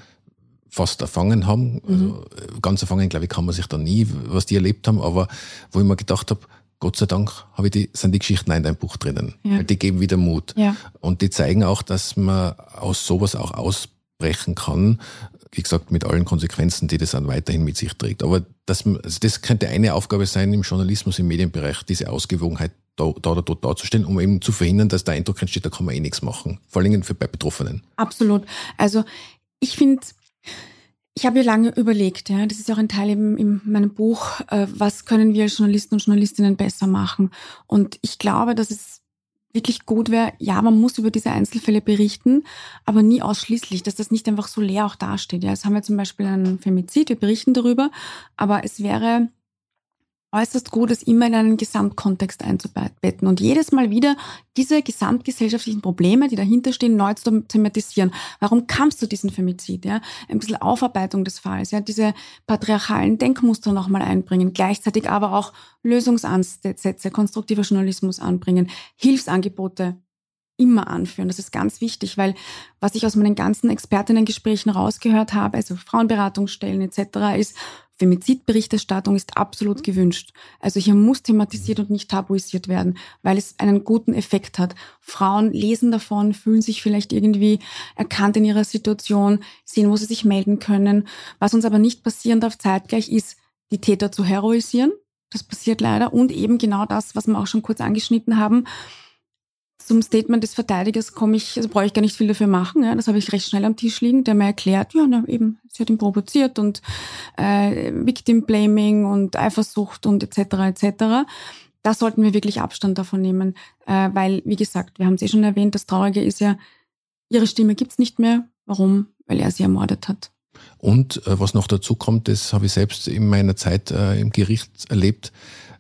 fast erfangen haben. Also mhm. ganz erfangen, glaube ich, kann man sich da nie, was die erlebt haben, aber wo ich mir gedacht habe, Gott sei Dank habe ich die, sind die Geschichten in deinem Buch drinnen. Ja. Weil die geben wieder Mut. Ja. Und die zeigen auch, dass man aus sowas auch ausbrechen kann. Wie gesagt, mit allen Konsequenzen, die das dann weiterhin mit sich trägt. Aber das, also das könnte eine Aufgabe sein im Journalismus, im Medienbereich, diese Ausgewogenheit da, da oder dort darzustellen, um eben zu verhindern, dass der Eindruck entsteht, da kann man eh nichts machen. Vor allem für bei Betroffenen. Absolut. Also ich finde, ich habe lange überlegt, ja, das ist auch ein Teil eben in meinem Buch, äh, was können wir Journalisten und Journalistinnen besser machen. Und ich glaube, dass es wirklich gut wäre, ja, man muss über diese Einzelfälle berichten, aber nie ausschließlich, dass das nicht einfach so leer auch dasteht. Ja, jetzt haben wir zum Beispiel einen Femizid, wir berichten darüber, aber es wäre äußerst gut, es immer in einen Gesamtkontext einzubetten und jedes Mal wieder diese gesamtgesellschaftlichen Probleme, die dahinter stehen, neu zu thematisieren. Warum kam es zu diesem Femizid? Ja? Ein bisschen Aufarbeitung des Falls, ja? diese patriarchalen Denkmuster nochmal einbringen, gleichzeitig aber auch Lösungsansätze, konstruktiver Journalismus anbringen, Hilfsangebote immer anführen. Das ist ganz wichtig, weil was ich aus meinen ganzen Expertinnengesprächen rausgehört habe, also Frauenberatungsstellen etc., ist, Femizidberichterstattung ist absolut gewünscht. Also hier muss thematisiert und nicht tabuisiert werden, weil es einen guten Effekt hat. Frauen lesen davon, fühlen sich vielleicht irgendwie erkannt in ihrer Situation, sehen, wo sie sich melden können. Was uns aber nicht passieren darf zeitgleich ist, die Täter zu heroisieren. Das passiert leider. Und eben genau das, was wir auch schon kurz angeschnitten haben, zum Statement des Verteidigers komme ich, also brauche ich gar nicht viel dafür machen. Ja, das habe ich recht schnell am Tisch liegen, der mir erklärt, ja, na, eben, sie hat ihn provoziert und äh, Victim Blaming und Eifersucht und etc. etc. Da sollten wir wirklich Abstand davon nehmen, äh, weil, wie gesagt, wir haben es eh schon erwähnt, das Traurige ist ja, ihre Stimme gibt's nicht mehr. Warum? Weil er sie ermordet hat. Und äh, was noch dazu kommt, das habe ich selbst in meiner Zeit äh, im Gericht erlebt,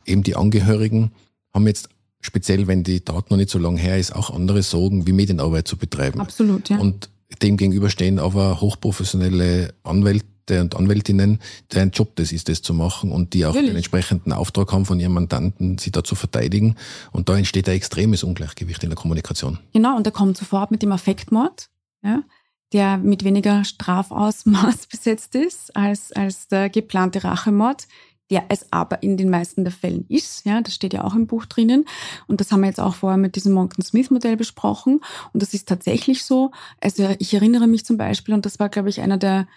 eben die Angehörigen haben jetzt speziell wenn die Tat noch nicht so lange her ist, auch andere Sorgen, wie Medienarbeit zu betreiben. Absolut, ja. Und dem gegenüber stehen aber hochprofessionelle Anwälte und Anwältinnen, deren Job das ist, das zu machen und die auch Natürlich. den entsprechenden Auftrag haben von ihrem Mandanten, sie da zu verteidigen. Und da entsteht ein extremes Ungleichgewicht in der Kommunikation. Genau, und da kommt sofort mit dem Affektmord, ja, der mit weniger Strafausmaß besetzt ist als, als der geplante Rachemord der es aber in den meisten der Fällen ist. Ja, das steht ja auch im Buch drinnen. Und das haben wir jetzt auch vorher mit diesem Monckton-Smith-Modell besprochen. Und das ist tatsächlich so. Also ich erinnere mich zum Beispiel, und das war, glaube ich, einer der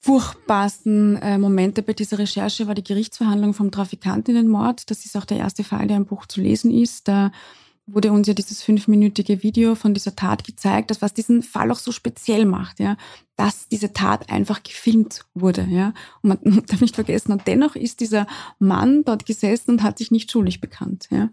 furchtbarsten äh, Momente bei dieser Recherche, war die Gerichtsverhandlung vom Trafikantinnenmord. Das ist auch der erste Fall, der im Buch zu lesen ist. Da wurde uns ja dieses fünfminütige Video von dieser Tat gezeigt, das was diesen Fall auch so speziell macht, ja, dass diese Tat einfach gefilmt wurde, ja. Und man darf nicht vergessen, und dennoch ist dieser Mann dort gesessen und hat sich nicht schuldig bekannt, ja.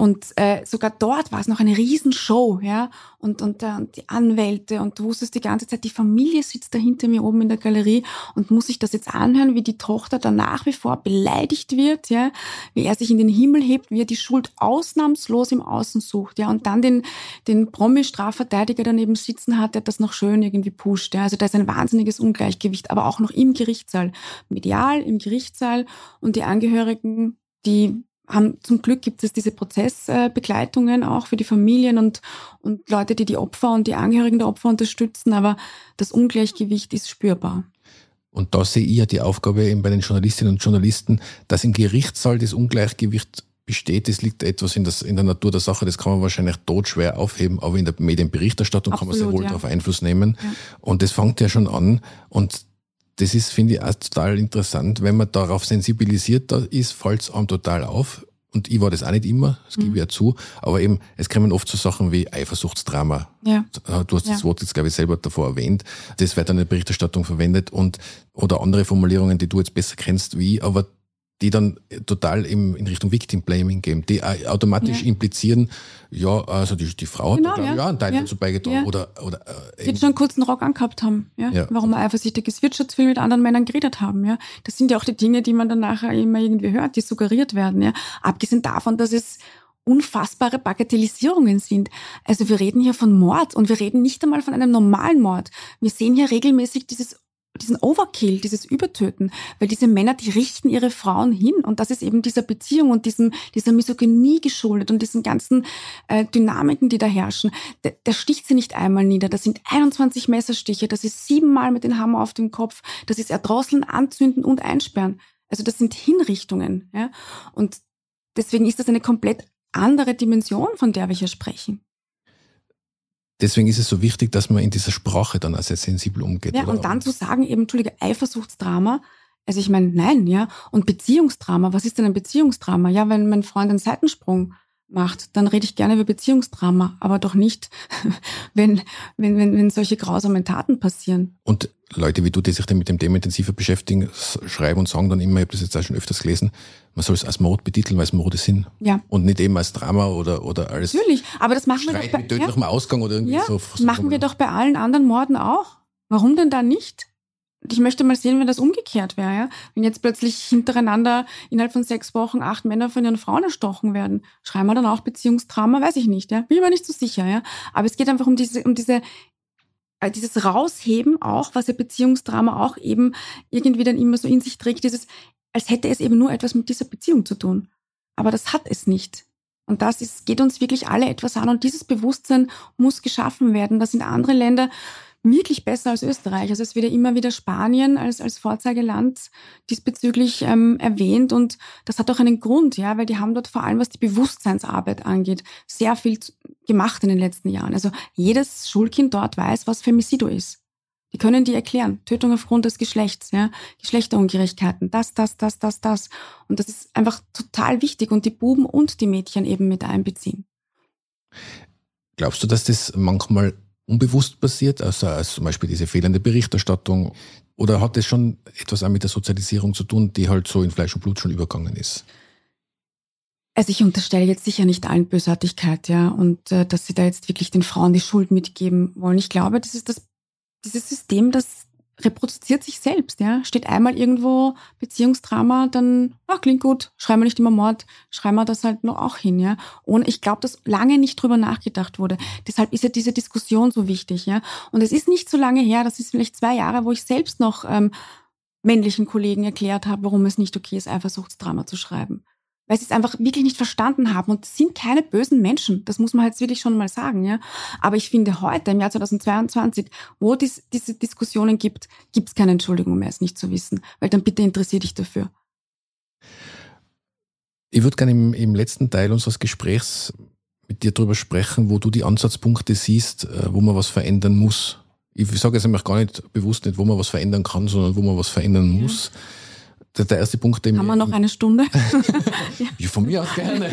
Und äh, sogar dort war es noch eine Riesenshow, ja. Und, und, äh, und die Anwälte und du wusstest die ganze Zeit, die Familie sitzt da hinter mir oben in der Galerie und muss sich das jetzt anhören, wie die Tochter da nach wie vor beleidigt wird, ja, wie er sich in den Himmel hebt, wie er die Schuld ausnahmslos im Außen sucht, ja, und dann den, den Promi-Strafverteidiger daneben sitzen hat, der das noch schön irgendwie pusht, ja. Also da ist ein wahnsinniges Ungleichgewicht, aber auch noch im Gerichtssaal. Medial, im Gerichtssaal und die Angehörigen, die haben, zum Glück gibt es diese Prozessbegleitungen auch für die Familien und, und Leute, die die Opfer und die Angehörigen der Opfer unterstützen, aber das Ungleichgewicht ist spürbar. Und da sehe ich ja die Aufgabe eben bei den Journalistinnen und Journalisten, dass im Gerichtssaal das Ungleichgewicht besteht, das liegt etwas in, das, in der Natur der Sache, das kann man wahrscheinlich totschwer aufheben, aber in der Medienberichterstattung Absolut, kann man sehr wohl ja. darauf Einfluss nehmen. Ja. Und das fängt ja schon an. Und das ist, finde ich, auch total interessant. Wenn man darauf sensibilisiert ist, fällt es einem total auf. Und ich war das auch nicht immer, das gebe ich ja zu. Aber eben, es kommen oft so Sachen wie Eifersuchtsdrama. Ja. Äh, du hast ja. das Wort jetzt, glaube ich, selber davor erwähnt. Das wird dann in der Berichterstattung verwendet und, oder andere Formulierungen, die du jetzt besser kennst wie. Aber die dann total im, in Richtung Victim Blaming gehen, die automatisch ja. implizieren, ja, also die, die Frau genau, hat da, ja. ja einen Teil ja. dazu beigetragen. Oder, oder, äh, Wird schon einen kurzen Rock angehabt haben, ja? ja. Warum er eifersüchtig ist, wird schon viel mit anderen Männern geredet haben, ja. Das sind ja auch die Dinge, die man dann nachher immer irgendwie hört, die suggeriert werden, ja. Abgesehen davon, dass es unfassbare Bagatellisierungen sind. Also wir reden hier von Mord und wir reden nicht einmal von einem normalen Mord. Wir sehen hier regelmäßig dieses diesen Overkill, dieses Übertöten, weil diese Männer, die richten ihre Frauen hin und das ist eben dieser Beziehung und diesem, dieser Misogynie geschuldet und diesen ganzen äh, Dynamiken, die da herrschen. Der, der sticht sie nicht einmal nieder. Das sind 21 Messerstiche, das ist siebenmal mit dem Hammer auf dem Kopf, das ist erdrosseln, anzünden und einsperren. Also das sind Hinrichtungen. Ja? Und deswegen ist das eine komplett andere Dimension, von der wir hier sprechen. Deswegen ist es so wichtig, dass man in dieser Sprache dann auch sehr sensibel umgeht. Ja, und dann zu sagen, eben, Entschuldige, Eifersuchtsdrama, also ich meine, nein, ja. Und Beziehungsdrama, was ist denn ein Beziehungsdrama? Ja, wenn mein Freund einen Seitensprung macht, dann rede ich gerne über Beziehungsdrama, aber doch nicht, wenn, wenn, wenn, wenn solche grausamen Taten passieren. Und Leute wie du, die sich dann mit dem Thema intensiver beschäftigen, schreiben und sagen dann immer, ich habe das jetzt auch schon öfters gelesen, man soll es als Mord betiteln, weil es Morde sind. Ja. Und nicht eben als Drama oder, oder als Natürlich, aber das machen wir doch bei, mit ja. Ausgang oder irgendwie ja, so. Das machen wir doch bei allen anderen Morden auch. Warum denn da nicht? Ich möchte mal sehen, wenn das umgekehrt wäre, ja. Wenn jetzt plötzlich hintereinander innerhalb von sechs Wochen acht Männer von ihren Frauen erstochen werden, schreiben wir dann auch Beziehungsdrama, weiß ich nicht, ja. Bin mir nicht so sicher, ja. Aber es geht einfach um diese, um diese, äh, dieses Rausheben auch, was ja Beziehungsdrama auch eben irgendwie dann immer so in sich trägt, dieses, als hätte es eben nur etwas mit dieser Beziehung zu tun. Aber das hat es nicht. Und das ist, geht uns wirklich alle etwas an. Und dieses Bewusstsein muss geschaffen werden. Das sind andere Länder wirklich besser als Österreich. Also es wird ja immer wieder Spanien als, als Vorzeigeland diesbezüglich ähm, erwähnt. Und das hat auch einen Grund, ja, weil die haben dort vor allem, was die Bewusstseinsarbeit angeht, sehr viel gemacht in den letzten Jahren. Also jedes Schulkind dort weiß, was Femicido ist. Die können die erklären. Tötung aufgrund des Geschlechts, ja, Geschlechterungerechtigkeiten, das, das, das, das, das. Und das ist einfach total wichtig und die Buben und die Mädchen eben mit einbeziehen. Glaubst du, dass das manchmal unbewusst passiert, also als zum Beispiel diese fehlende Berichterstattung? Oder hat das schon etwas auch mit der Sozialisierung zu tun, die halt so in Fleisch und Blut schon übergangen ist? Also ich unterstelle jetzt sicher nicht allen Bösartigkeit, ja, und äh, dass sie da jetzt wirklich den Frauen die Schuld mitgeben wollen. Ich glaube, das ist das dieses System, das reproduziert sich selbst, ja. Steht einmal irgendwo Beziehungsdrama, dann, ach, klingt gut, schreiben wir nicht immer Mord, schreiben wir das halt noch auch hin, ja. Und ich glaube, dass lange nicht drüber nachgedacht wurde. Deshalb ist ja diese Diskussion so wichtig, ja. Und es ist nicht so lange her, das ist vielleicht zwei Jahre, wo ich selbst noch ähm, männlichen Kollegen erklärt habe, warum es nicht okay ist, Eifersuchtsdrama zu schreiben weil sie es einfach wirklich nicht verstanden haben und sind keine bösen Menschen. Das muss man jetzt wirklich schon mal sagen, ja. Aber ich finde heute, im Jahr 2022, wo es diese Diskussionen gibt, gibt es keine Entschuldigung mehr, es nicht zu wissen. Weil dann bitte interessier dich dafür. Ich würde gerne im, im letzten Teil unseres Gesprächs mit dir darüber sprechen, wo du die Ansatzpunkte siehst, äh, wo man was verändern muss. Ich sage jetzt nämlich gar nicht bewusst nicht, wo man was verändern kann, sondern wo man was verändern ja. muss der, der erste Punkt, den Haben wir noch eine Stunde? ja. Von mir aus gerne.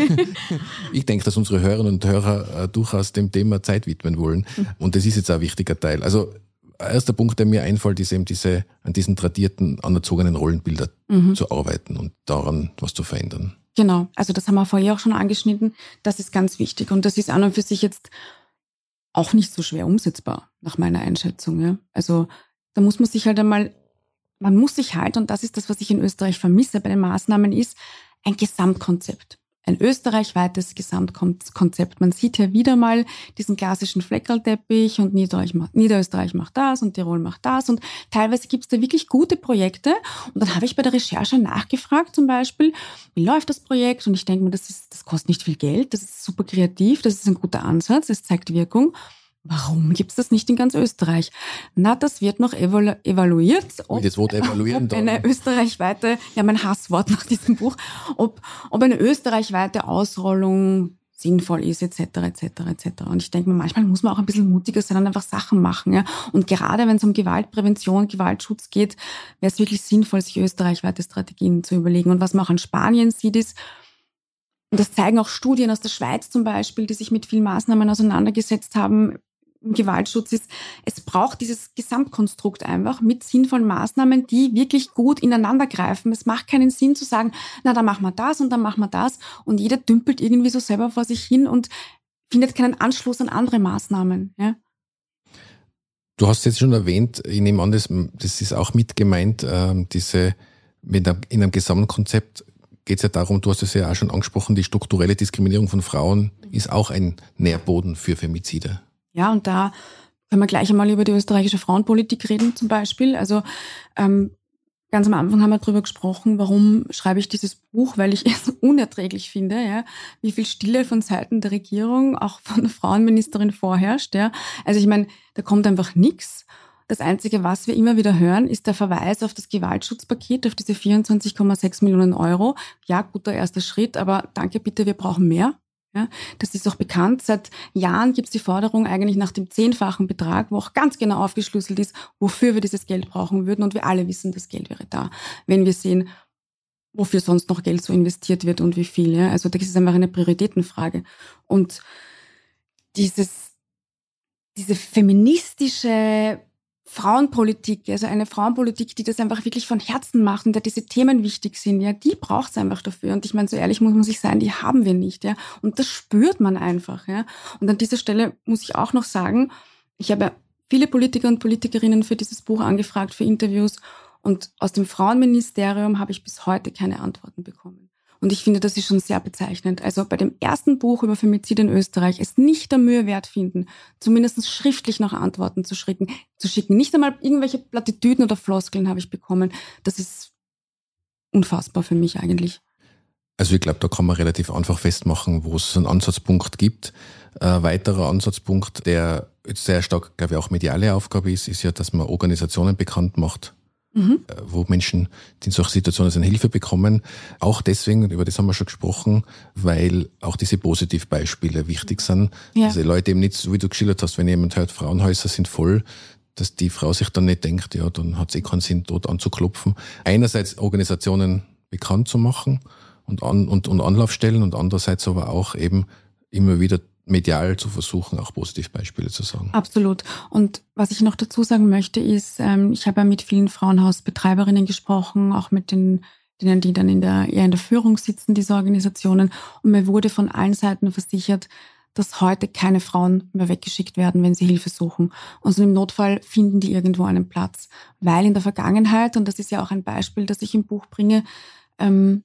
Ich denke, dass unsere Hörerinnen und Hörer äh, durchaus dem Thema Zeit widmen wollen. Und das ist jetzt ein wichtiger Teil. Also, erster Punkt, der mir einfällt, ist eben diese, an diesen tradierten, anerzogenen Rollenbildern mhm. zu arbeiten und daran was zu verändern. Genau. Also, das haben wir vorher auch schon angeschnitten. Das ist ganz wichtig. Und das ist an und für sich jetzt auch nicht so schwer umsetzbar, nach meiner Einschätzung. Ja? Also, da muss man sich halt einmal man muss sich halt, und das ist das, was ich in Österreich vermisse bei den Maßnahmen, ist ein Gesamtkonzept. Ein österreichweites Gesamtkonzept. Man sieht hier wieder mal diesen klassischen Fleckerlteppich und Niederösterreich macht, Niederösterreich macht das und Tirol macht das und teilweise gibt es da wirklich gute Projekte. Und dann habe ich bei der Recherche nachgefragt zum Beispiel, wie läuft das Projekt? Und ich denke mir, das, ist, das kostet nicht viel Geld, das ist super kreativ, das ist ein guter Ansatz, es zeigt Wirkung. Warum gibt es das nicht in ganz Österreich? Na, das wird noch evalu evaluiert. Ob, das Wort evaluieren ob eine österreichweite, ja mein Hasswort nach diesem Buch, ob, ob eine österreichweite Ausrollung sinnvoll ist, etc., etc., etc. Und ich denke mir, manchmal muss man auch ein bisschen mutiger sein und einfach Sachen machen. Ja? Und gerade wenn es um Gewaltprävention, Gewaltschutz geht, wäre es wirklich sinnvoll, sich österreichweite Strategien zu überlegen. Und was man auch in Spanien sieht, ist, und das zeigen auch Studien aus der Schweiz zum Beispiel, die sich mit vielen Maßnahmen auseinandergesetzt haben, im Gewaltschutz ist, es braucht dieses Gesamtkonstrukt einfach mit sinnvollen Maßnahmen, die wirklich gut ineinander greifen. Es macht keinen Sinn zu sagen, na, dann machen wir das und dann machen wir das und jeder dümpelt irgendwie so selber vor sich hin und findet keinen Anschluss an andere Maßnahmen. Ja? Du hast jetzt schon erwähnt, ich nehme an, das, das ist auch mit gemeint, äh, diese, mit einem, in einem Gesamtkonzept geht es ja darum, du hast es ja auch schon angesprochen, die strukturelle Diskriminierung von Frauen ist auch ein Nährboden für Femizide. Ja, und da können wir gleich einmal über die österreichische Frauenpolitik reden zum Beispiel. Also ähm, ganz am Anfang haben wir darüber gesprochen, warum schreibe ich dieses Buch, weil ich es unerträglich finde, ja, wie viel Stille von Seiten der Regierung, auch von der Frauenministerin vorherrscht. Ja. Also ich meine, da kommt einfach nichts. Das Einzige, was wir immer wieder hören, ist der Verweis auf das Gewaltschutzpaket, auf diese 24,6 Millionen Euro. Ja, guter erster Schritt, aber danke bitte, wir brauchen mehr. Ja, das ist auch bekannt. Seit Jahren gibt es die Forderung eigentlich nach dem zehnfachen Betrag, wo auch ganz genau aufgeschlüsselt ist, wofür wir dieses Geld brauchen würden. Und wir alle wissen, das Geld wäre da, wenn wir sehen, wofür sonst noch Geld so investiert wird und wie viel. Ja? Also das ist einfach eine Prioritätenfrage. Und dieses, diese feministische Frauenpolitik, also eine Frauenpolitik, die das einfach wirklich von Herzen macht und der diese Themen wichtig sind, ja, die braucht es einfach dafür. Und ich meine, so ehrlich muss man sich sein, die haben wir nicht, ja. Und das spürt man einfach, ja. Und an dieser Stelle muss ich auch noch sagen, ich habe viele Politiker und Politikerinnen für dieses Buch angefragt, für Interviews. Und aus dem Frauenministerium habe ich bis heute keine Antworten bekommen. Und ich finde, das ist schon sehr bezeichnend. Also bei dem ersten Buch über Femizid in Österreich es nicht der Mühe wert finden, zumindest schriftlich noch Antworten zu schicken. Zu schicken. Nicht einmal irgendwelche Plattitüden oder Floskeln habe ich bekommen. Das ist unfassbar für mich eigentlich. Also ich glaube, da kann man relativ einfach festmachen, wo es einen Ansatzpunkt gibt. Ein weiterer Ansatzpunkt, der sehr stark, glaube ich, auch mediale Aufgabe ist, ist ja, dass man Organisationen bekannt macht, mhm. Äh, wo Menschen, die in solchen Situationen sind, Hilfe bekommen. Auch deswegen, über das haben wir schon gesprochen, weil auch diese Positivbeispiele wichtig sind. Ja. Also Leute eben nicht, so wie du geschildert hast, wenn jemand hört, Frauenhäuser sind voll, dass die Frau sich dann nicht denkt, ja, dann hat es eh keinen Sinn, dort anzuklopfen. Einerseits Organisationen bekannt zu machen und, an, und, und Anlaufstellen und andererseits aber auch eben immer wieder medial zu versuchen, auch Positivbeispiele zu sagen. Absolut. Und was ich noch dazu sagen möchte, ist, ähm, ich habe ja mit vielen Frauenhausbetreiberinnen gesprochen, auch mit den denen, die dann in der, eher in der Führung sitzen, diese Organisationen. Und mir wurde von allen Seiten versichert, dass heute keine Frauen mehr weggeschickt werden, wenn sie Hilfe suchen. Und so im Notfall finden die irgendwo einen Platz. Weil in der Vergangenheit, und das ist ja auch ein Beispiel, das ich im Buch bringe, ähm,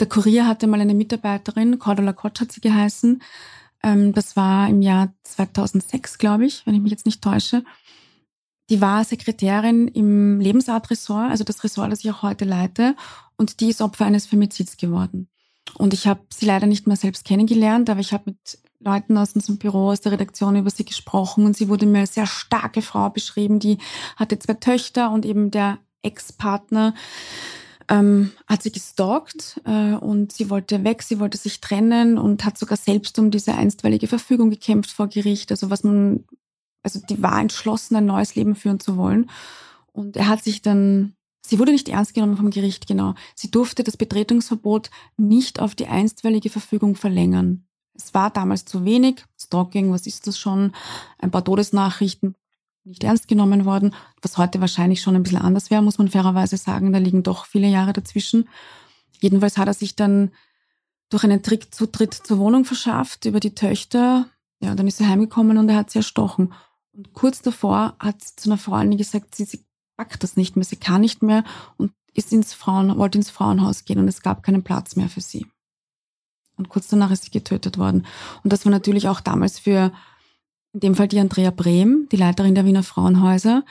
der Kurier hatte mal eine Mitarbeiterin, Cordula Kotsch hat sie geheißen, das war im Jahr 2006, glaube ich, wenn ich mich jetzt nicht täusche. Die war Sekretärin im Lebensart-Ressort, also das Ressort, das ich auch heute leite, und die ist Opfer eines Femizids geworden. Und ich habe sie leider nicht mehr selbst kennengelernt, aber ich habe mit Leuten aus unserem Büro, aus der Redaktion über sie gesprochen und sie wurde mir als sehr starke Frau beschrieben, die hatte zwei Töchter und eben der Ex-Partner ähm, hat sie gestalkt äh, und sie wollte weg, sie wollte sich trennen und hat sogar selbst um diese einstweilige Verfügung gekämpft vor Gericht. Also was man, also die war entschlossen, ein neues Leben führen zu wollen. Und er hat sich dann, sie wurde nicht ernst genommen vom Gericht, genau. Sie durfte das Betretungsverbot nicht auf die einstweilige Verfügung verlängern. Es war damals zu wenig. Stalking, was ist das schon? Ein paar Todesnachrichten nicht ernst genommen worden, was heute wahrscheinlich schon ein bisschen anders wäre, muss man fairerweise sagen. Da liegen doch viele Jahre dazwischen. Jedenfalls hat er sich dann durch einen Trick Zutritt zur Wohnung verschafft über die Töchter. Ja, dann ist er heimgekommen und er hat sie erstochen. Und kurz davor hat sie zu einer Freundin gesagt, sie, sie packt das nicht mehr, sie kann nicht mehr und ist ins Frauen, wollte ins Frauenhaus gehen und es gab keinen Platz mehr für sie. Und kurz danach ist sie getötet worden. Und das war natürlich auch damals für in dem Fall die Andrea Brehm, die Leiterin der Wiener Frauenhäuser,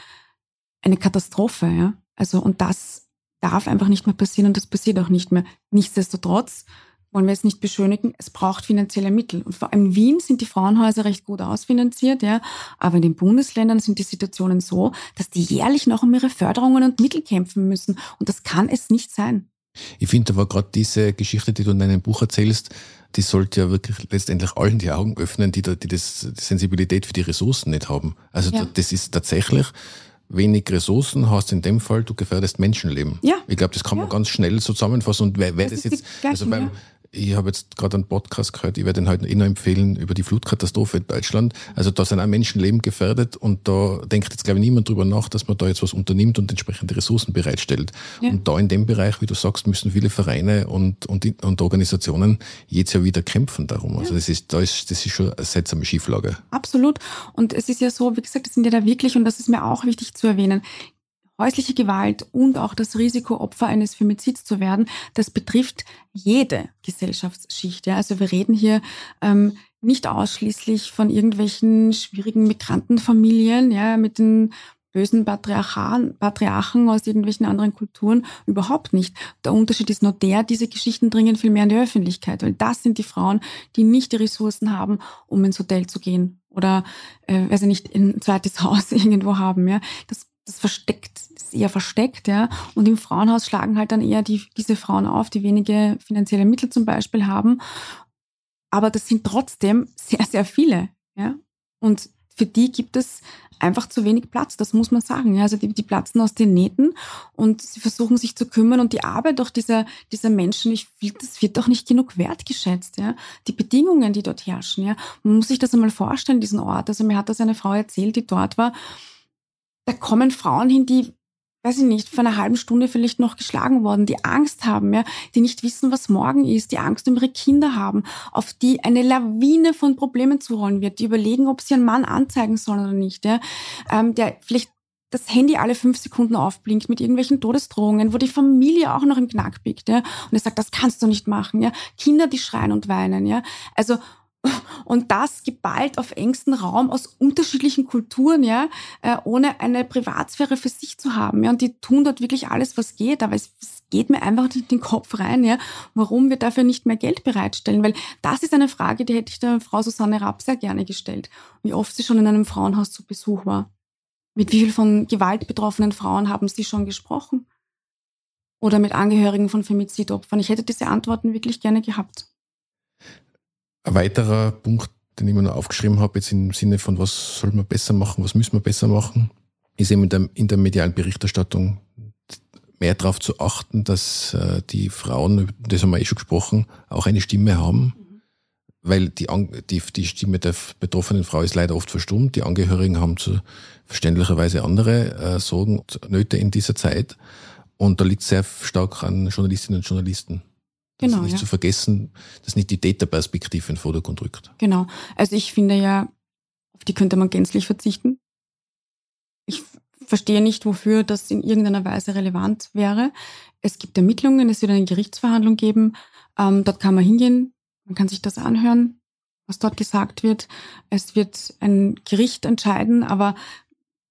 eine Katastrophe. Ja? Also, und das darf einfach nicht mehr passieren und das passiert auch nicht mehr. Nichtsdestotrotz wollen wir es nicht beschönigen, es braucht finanzielle Mittel. Und vor allem in Wien sind die Frauenhäuser recht gut ausfinanziert, ja. Aber in den Bundesländern sind die Situationen so, dass die jährlich noch um ihre Förderungen und Mittel kämpfen müssen. Und das kann es nicht sein. Ich finde aber gerade diese Geschichte, die du in deinem Buch erzählst, die sollte ja wirklich letztendlich allen die Augen öffnen, die, da, die das, die Sensibilität für die Ressourcen nicht haben. Also ja. das ist tatsächlich wenig Ressourcen hast in dem Fall, du gefährdest Menschenleben. Ja. Ich glaube, das kann man ganz schnell so zusammenfassen. Und wer, wer das, das jetzt, also beim, ja ich habe jetzt gerade einen Podcast gehört, ich werde den heute noch empfehlen über die Flutkatastrophe in Deutschland. Also da sind auch Menschenleben gefährdet und da denkt jetzt, glaube ich, niemand drüber nach, dass man da jetzt was unternimmt und entsprechende Ressourcen bereitstellt. Ja. Und da in dem Bereich, wie du sagst, müssen viele Vereine und, und, und Organisationen jetzt ja wieder kämpfen darum. Also das ist, da ist, das ist schon eine seltsame Schieflage. Absolut. Und es ist ja so, wie gesagt, das sind ja da wirklich, und das ist mir auch wichtig zu erwähnen, häusliche Gewalt und auch das Risiko, Opfer eines Femizids zu werden, das betrifft jede Gesellschaftsschicht. Ja. Also wir reden hier ähm, nicht ausschließlich von irgendwelchen schwierigen Migrantenfamilien, ja, mit den bösen Patriarchen aus irgendwelchen anderen Kulturen überhaupt nicht. Der Unterschied ist nur der, diese Geschichten dringen viel mehr in die Öffentlichkeit, weil das sind die Frauen, die nicht die Ressourcen haben, um ins Hotel zu gehen oder, äh, also nicht ein zweites Haus irgendwo haben. Ja, das das versteckt, ist eher versteckt, ja. Und im Frauenhaus schlagen halt dann eher die, diese Frauen auf, die wenige finanzielle Mittel zum Beispiel haben. Aber das sind trotzdem sehr, sehr viele, ja. Und für die gibt es einfach zu wenig Platz, das muss man sagen. Also die, die platzen aus den Nähten und sie versuchen sich zu kümmern und die Arbeit auch dieser, dieser Menschen, ich das wird doch nicht genug wertgeschätzt. Ja, die Bedingungen, die dort herrschen. Ja, man muss sich das einmal vorstellen, diesen Ort. Also mir hat das eine Frau erzählt, die dort war da kommen Frauen hin, die weiß ich nicht, vor einer halben Stunde vielleicht noch geschlagen worden, die Angst haben, ja, die nicht wissen, was morgen ist, die Angst um ihre Kinder haben, auf die eine Lawine von Problemen zurollen wird, die überlegen, ob sie einen Mann anzeigen sollen oder nicht, ja, ähm, der vielleicht das Handy alle fünf Sekunden aufblinkt mit irgendwelchen Todesdrohungen, wo die Familie auch noch im Knack biegt, ja, und er sagt, das kannst du nicht machen, ja, Kinder, die schreien und weinen, ja, also und das geballt auf engstem Raum aus unterschiedlichen Kulturen, ja, äh, ohne eine Privatsphäre für sich zu haben. Ja, und die tun dort wirklich alles, was geht, aber es, es geht mir einfach in den Kopf rein, ja, warum wir dafür nicht mehr Geld bereitstellen, weil das ist eine Frage, die hätte ich der Frau Susanne Rapp sehr gerne gestellt, wie oft sie schon in einem Frauenhaus zu Besuch war. Mit wie viel von Gewalt betroffenen Frauen haben Sie schon gesprochen? Oder mit Angehörigen von Femizidopfern? Ich hätte diese Antworten wirklich gerne gehabt. Ein weiterer Punkt, den ich mir noch aufgeschrieben habe, jetzt im Sinne von, was soll man besser machen, was müssen wir besser machen, ist eben in der, in der medialen Berichterstattung mehr darauf zu achten, dass äh, die Frauen, das haben wir eh schon gesprochen, auch eine Stimme haben. Mhm. Weil die, die, die Stimme der betroffenen Frau ist leider oft verstummt. Die Angehörigen haben zu verständlicherweise andere äh, Sorgen und Nöte in dieser Zeit. Und da liegt sehr stark an Journalistinnen und Journalisten. Genau, nicht ja. zu vergessen, dass nicht die Täterperspektive in den Vordergrund rückt. Genau. Also ich finde ja, auf die könnte man gänzlich verzichten. Ich verstehe nicht, wofür das in irgendeiner Weise relevant wäre. Es gibt Ermittlungen, es wird eine Gerichtsverhandlung geben. Ähm, dort kann man hingehen, man kann sich das anhören, was dort gesagt wird. Es wird ein Gericht entscheiden, aber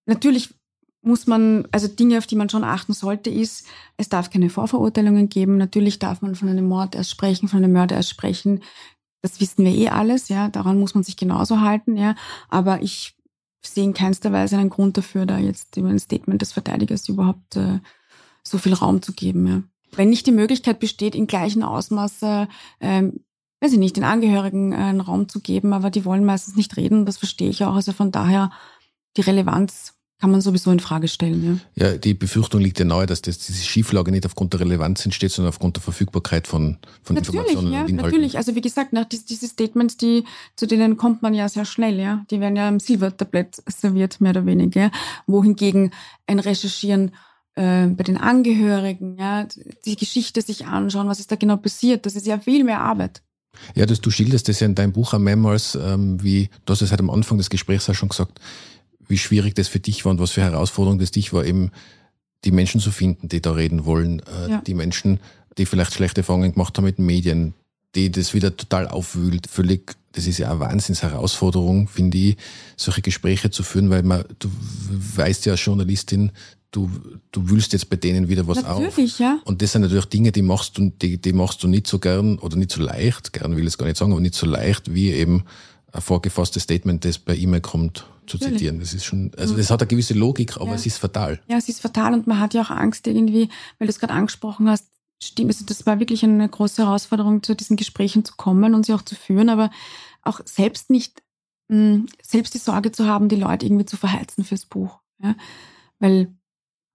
natürlich muss man, also Dinge, auf die man schon achten sollte, ist, es darf keine Vorverurteilungen geben. Natürlich darf man von einem Mord erst sprechen, von einem Mörder erst sprechen. Das wissen wir eh alles, ja. Daran muss man sich genauso halten, ja. Aber ich sehe in keinster Weise einen Grund dafür, da jetzt über ein Statement des Verteidigers überhaupt äh, so viel Raum zu geben, ja. Wenn nicht die Möglichkeit besteht, in gleichem Ausmaß, äh, äh, weiß ich nicht, den Angehörigen äh, einen Raum zu geben, aber die wollen meistens nicht reden, das verstehe ich auch. Also von daher die Relevanz kann man sowieso in Frage stellen. Ja, ja die Befürchtung liegt ja nahe, dass das, diese Schieflage nicht aufgrund der Relevanz entsteht, sondern aufgrund der Verfügbarkeit von, von natürlich, Informationen ja, und Inhalten. Natürlich, also wie gesagt, nach diese, diese Statements, die, zu denen kommt man ja sehr schnell, ja. Die werden ja im Silbertablett serviert, mehr oder weniger. Wohingegen ein Recherchieren äh, bei den Angehörigen, ja, die Geschichte sich anschauen, was ist da genau passiert, das ist ja viel mehr Arbeit. Ja, das, du schilderst das ja in deinem Buch auch mehrmals, ähm, wie, du hast es halt am Anfang des Gesprächs auch schon gesagt, wie schwierig das für dich war und was für Herausforderung das dich war, eben die Menschen zu finden, die da reden wollen, äh, ja. die Menschen, die vielleicht schlechte Erfahrungen gemacht haben mit den Medien, die das wieder total aufwühlt, völlig, das ist ja eine Wahnsinnsherausforderung, finde ich, solche Gespräche zu führen, weil man, du weißt ja als Journalistin, du, du wühlst jetzt bei denen wieder was natürlich, auf. Ja. Und das sind natürlich Dinge, die machst du, die, die machst du nicht so gern oder nicht so leicht, gern will ich es gar nicht sagen, aber nicht so leicht wie eben ein vorgefasstes Statement, das per E-Mail kommt zu Natürlich. zitieren. Das ist schon, also das hat eine gewisse Logik, aber ja. es ist fatal. Ja, es ist fatal und man hat ja auch Angst irgendwie, weil du es gerade angesprochen hast, stimmt, also das war wirklich eine große Herausforderung, zu diesen Gesprächen zu kommen und sie auch zu führen, aber auch selbst nicht, mh, selbst die Sorge zu haben, die Leute irgendwie zu verheizen fürs Buch. Ja? Weil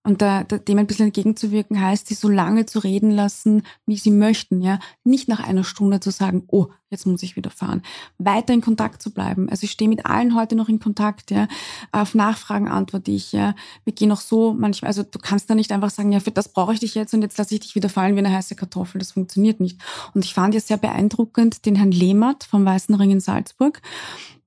und da, da, dem ein bisschen entgegenzuwirken heißt, sie so lange zu reden lassen, wie sie möchten, ja. Nicht nach einer Stunde zu sagen, oh, jetzt muss ich wieder fahren. Weiter in Kontakt zu bleiben. Also ich stehe mit allen heute noch in Kontakt, ja. Auf Nachfragen antworte ich, ja. Wir gehen auch so manchmal, also du kannst da nicht einfach sagen, ja, für das brauche ich dich jetzt und jetzt lasse ich dich wieder fallen wie eine heiße Kartoffel. Das funktioniert nicht. Und ich fand ja sehr beeindruckend den Herrn Lehmert vom Weißen Ring in Salzburg.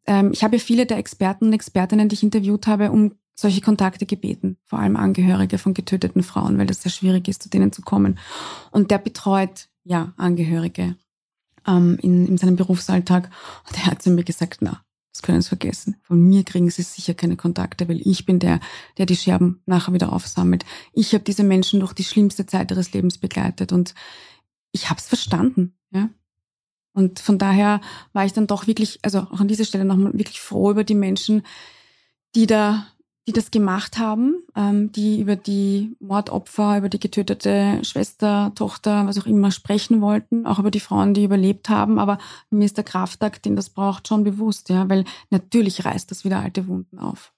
Ähm, ich habe ja viele der Experten und Expertinnen, die ich interviewt habe, um solche Kontakte gebeten, vor allem Angehörige von getöteten Frauen, weil das sehr schwierig ist, zu denen zu kommen. Und der betreut ja Angehörige ähm, in, in seinem Berufsalltag. Und er hat zu mir gesagt, na, das können Sie vergessen. Von mir kriegen Sie sicher keine Kontakte, weil ich bin der, der die Scherben nachher wieder aufsammelt. Ich habe diese Menschen durch die schlimmste Zeit ihres Lebens begleitet und ich habe es verstanden. Ja? Und von daher war ich dann doch wirklich, also auch an dieser Stelle nochmal wirklich froh über die Menschen, die da die das gemacht haben, ähm, die über die Mordopfer, über die getötete Schwester, Tochter, was auch immer sprechen wollten, auch über die Frauen, die überlebt haben. Aber mir ist der Kraftakt, den das braucht, schon bewusst, ja, weil natürlich reißt das wieder alte Wunden auf.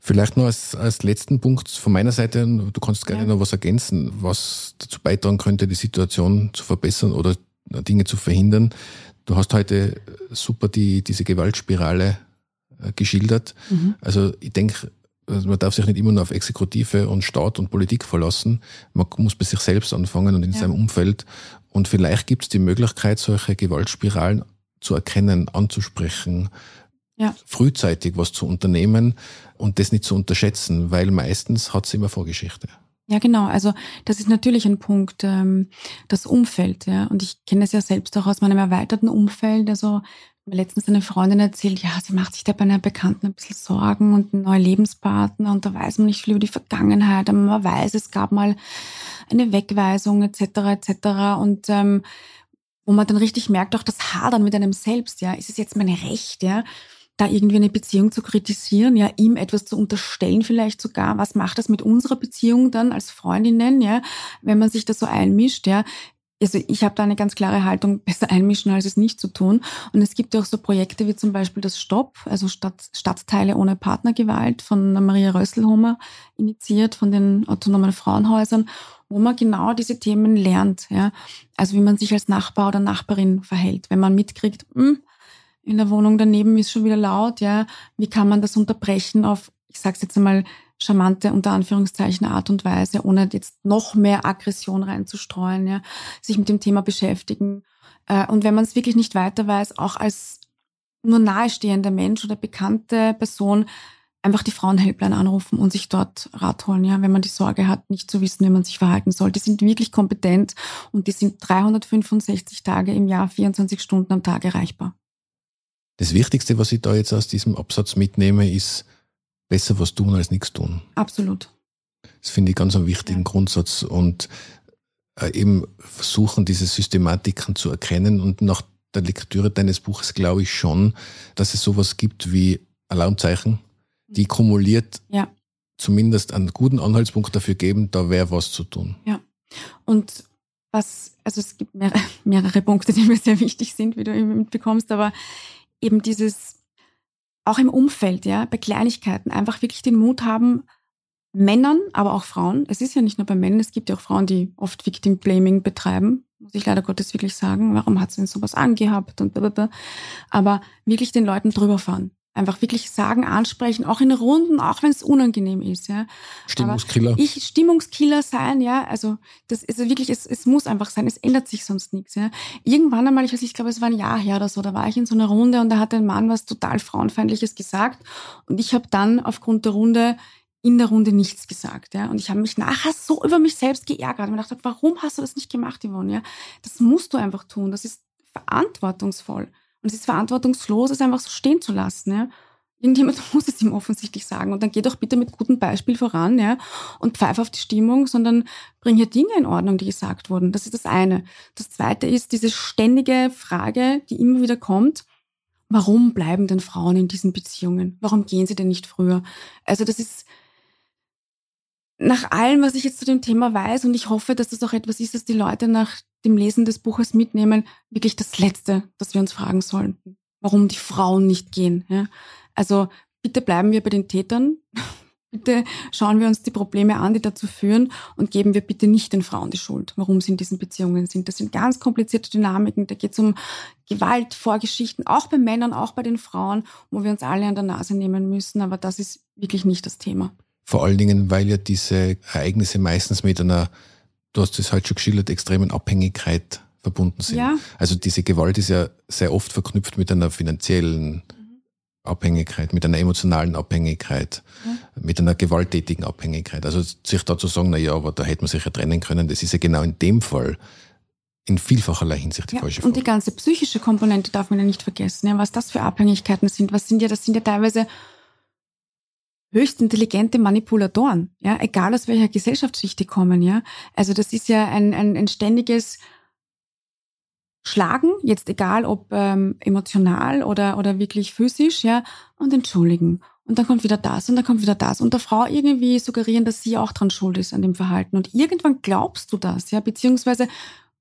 Vielleicht noch als, als letzten Punkt von meiner Seite, du kannst gerne ja. noch was ergänzen, was dazu beitragen könnte, die Situation zu verbessern oder Dinge zu verhindern. Du hast heute super die, diese Gewaltspirale geschildert. Mhm. Also ich denke, also man darf sich nicht immer nur auf Exekutive und Staat und Politik verlassen. Man muss bei sich selbst anfangen und in ja. seinem Umfeld. Und vielleicht gibt es die Möglichkeit, solche Gewaltspiralen zu erkennen, anzusprechen, ja. frühzeitig was zu unternehmen und das nicht zu unterschätzen, weil meistens hat es immer Vorgeschichte. Ja, genau. Also das ist natürlich ein Punkt, ähm, das Umfeld. Ja, und ich kenne es ja selbst auch aus meinem erweiterten Umfeld. Also letztens eine Freundin erzählt, ja, sie macht sich da bei einer Bekannten ein bisschen Sorgen und einen neuen Lebenspartner und da weiß man nicht viel über die Vergangenheit, aber man weiß, es gab mal eine Wegweisung etc. etc. Und ähm, wo man dann richtig merkt, auch das Hadern mit einem selbst, ja, ist es jetzt mein Recht, ja, da irgendwie eine Beziehung zu kritisieren, ja, ihm etwas zu unterstellen vielleicht sogar, was macht das mit unserer Beziehung dann als Freundinnen, ja, wenn man sich da so einmischt, ja, also ich habe da eine ganz klare Haltung, besser einmischen, als es nicht zu tun. Und es gibt ja auch so Projekte wie zum Beispiel das Stopp, also Stadt, Stadtteile ohne Partnergewalt von Maria Rösselhomer initiiert, von den autonomen Frauenhäusern, wo man genau diese Themen lernt. Ja? Also wie man sich als Nachbar oder Nachbarin verhält. Wenn man mitkriegt, hm, in der Wohnung daneben ist schon wieder laut, ja, wie kann man das unterbrechen auf, ich sage jetzt einmal, charmante unter Anführungszeichen Art und Weise, ohne jetzt noch mehr Aggression reinzustreuen, ja, sich mit dem Thema beschäftigen. Äh, und wenn man es wirklich nicht weiter weiß, auch als nur nahestehender Mensch oder bekannte Person einfach die Frauenhelpline anrufen und sich dort Rat holen, ja, wenn man die Sorge hat, nicht zu wissen, wie man sich verhalten soll. Die sind wirklich kompetent und die sind 365 Tage im Jahr, 24 Stunden am Tag erreichbar. Das Wichtigste, was ich da jetzt aus diesem Absatz mitnehme, ist, besser was tun als nichts tun. Absolut. Das finde ich ganz einen wichtigen ja. Grundsatz und äh, eben versuchen, diese Systematiken zu erkennen und nach der Lektüre deines Buches glaube ich schon, dass es sowas gibt wie Alarmzeichen, die mhm. kumuliert ja. zumindest einen guten Anhaltspunkt dafür geben, da wäre was zu tun. Ja. Und was, also es gibt mehrere, mehrere Punkte, die mir sehr wichtig sind, wie du eben mitbekommst, aber eben dieses auch im Umfeld, ja, bei Kleinigkeiten einfach wirklich den Mut haben, Männern, aber auch Frauen. Es ist ja nicht nur bei Männern, es gibt ja auch Frauen, die oft Victim Blaming betreiben, muss ich leider Gottes wirklich sagen. Warum hat sie denn sowas angehabt und blablabla. Aber wirklich den Leuten drüber fahren. Einfach wirklich sagen, ansprechen, auch in Runden, auch wenn es unangenehm ist. Ja. Stimmungskiller. Aber ich Stimmungskiller sein, ja. Also das ist wirklich, es, es muss einfach sein, es ändert sich sonst nichts. Ja. Irgendwann einmal, ich weiß, ich glaube, es war ein Jahr her oder so, da war ich in so einer Runde und da hat ein Mann was total Frauenfeindliches gesagt. Und ich habe dann aufgrund der Runde in der Runde nichts gesagt, ja. Und ich habe mich nachher so über mich selbst geärgert und gedacht, warum hast du das nicht gemacht, Yvonne, ja? Das musst du einfach tun. Das ist verantwortungsvoll. Und es ist verantwortungslos, es einfach so stehen zu lassen. Ja? Irgendjemand muss es ihm offensichtlich sagen. Und dann geh doch bitte mit gutem Beispiel voran ja? und pfeif auf die Stimmung, sondern bring hier Dinge in Ordnung, die gesagt wurden. Das ist das eine. Das zweite ist diese ständige Frage, die immer wieder kommt. Warum bleiben denn Frauen in diesen Beziehungen? Warum gehen sie denn nicht früher? Also das ist nach allem, was ich jetzt zu dem Thema weiß, und ich hoffe, dass das auch etwas ist, das die Leute nach dem Lesen des Buches mitnehmen, wirklich das Letzte, das wir uns fragen sollten. Warum die Frauen nicht gehen. Ja? Also bitte bleiben wir bei den Tätern. bitte schauen wir uns die Probleme an, die dazu führen und geben wir bitte nicht den Frauen die Schuld, warum sie in diesen Beziehungen sind. Das sind ganz komplizierte Dynamiken. Da geht es um Gewalt, Vorgeschichten, auch bei Männern, auch bei den Frauen, wo wir uns alle an der Nase nehmen müssen. Aber das ist wirklich nicht das Thema. Vor allen Dingen, weil ja diese Ereignisse meistens mit einer du hast es halt schon geschildert, extremen Abhängigkeit verbunden sind. Ja. Also diese Gewalt ist ja sehr oft verknüpft mit einer finanziellen. Abhängigkeit, mit einer emotionalen Abhängigkeit, ja. mit einer gewalttätigen Abhängigkeit. Also sich da zu sagen, na ja, aber da hätte man sich ja trennen können, das ist ja genau in dem Fall in vielfacherlei Hinsicht die ja, falsche Frage. Und die ganze psychische Komponente darf man ja nicht vergessen, ja, was das für Abhängigkeiten sind. Was sind ja, das sind ja teilweise höchst intelligente Manipulatoren, ja, egal aus welcher Gesellschaftsschicht die kommen, ja. Also das ist ja ein, ein, ein ständiges Schlagen, jetzt egal ob ähm, emotional oder, oder wirklich physisch, ja, und entschuldigen. Und dann kommt wieder das und dann kommt wieder das. Und der Frau irgendwie suggerieren, dass sie auch dran schuld ist an dem Verhalten. Und irgendwann glaubst du das, ja, beziehungsweise,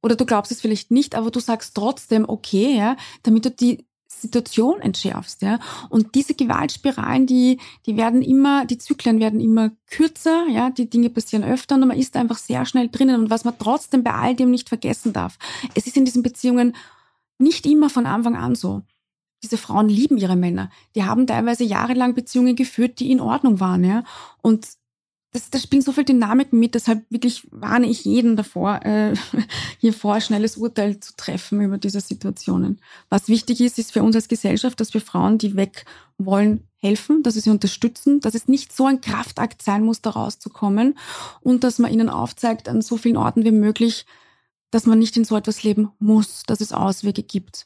oder du glaubst es vielleicht nicht, aber du sagst trotzdem, okay, ja, damit du die Situation entschärfst, ja. Und diese Gewaltspiralen, die, die werden immer, die Zyklen werden immer kürzer, ja, die Dinge passieren öfter und man ist einfach sehr schnell drinnen. Und was man trotzdem bei all dem nicht vergessen darf, es ist in diesen Beziehungen nicht immer von Anfang an so. Diese Frauen lieben ihre Männer. Die haben teilweise jahrelang Beziehungen geführt, die in Ordnung waren, ja. Und das, das spielen so viel Dynamiken mit, deshalb wirklich warne ich jeden davor, äh, hier vor schnelles Urteil zu treffen über diese Situationen. Was wichtig ist, ist für uns als Gesellschaft, dass wir Frauen, die weg wollen, helfen, dass wir sie unterstützen, dass es nicht so ein Kraftakt sein muss, da rauszukommen und dass man ihnen aufzeigt an so vielen Orten wie möglich, dass man nicht in so etwas leben muss, dass es Auswege gibt.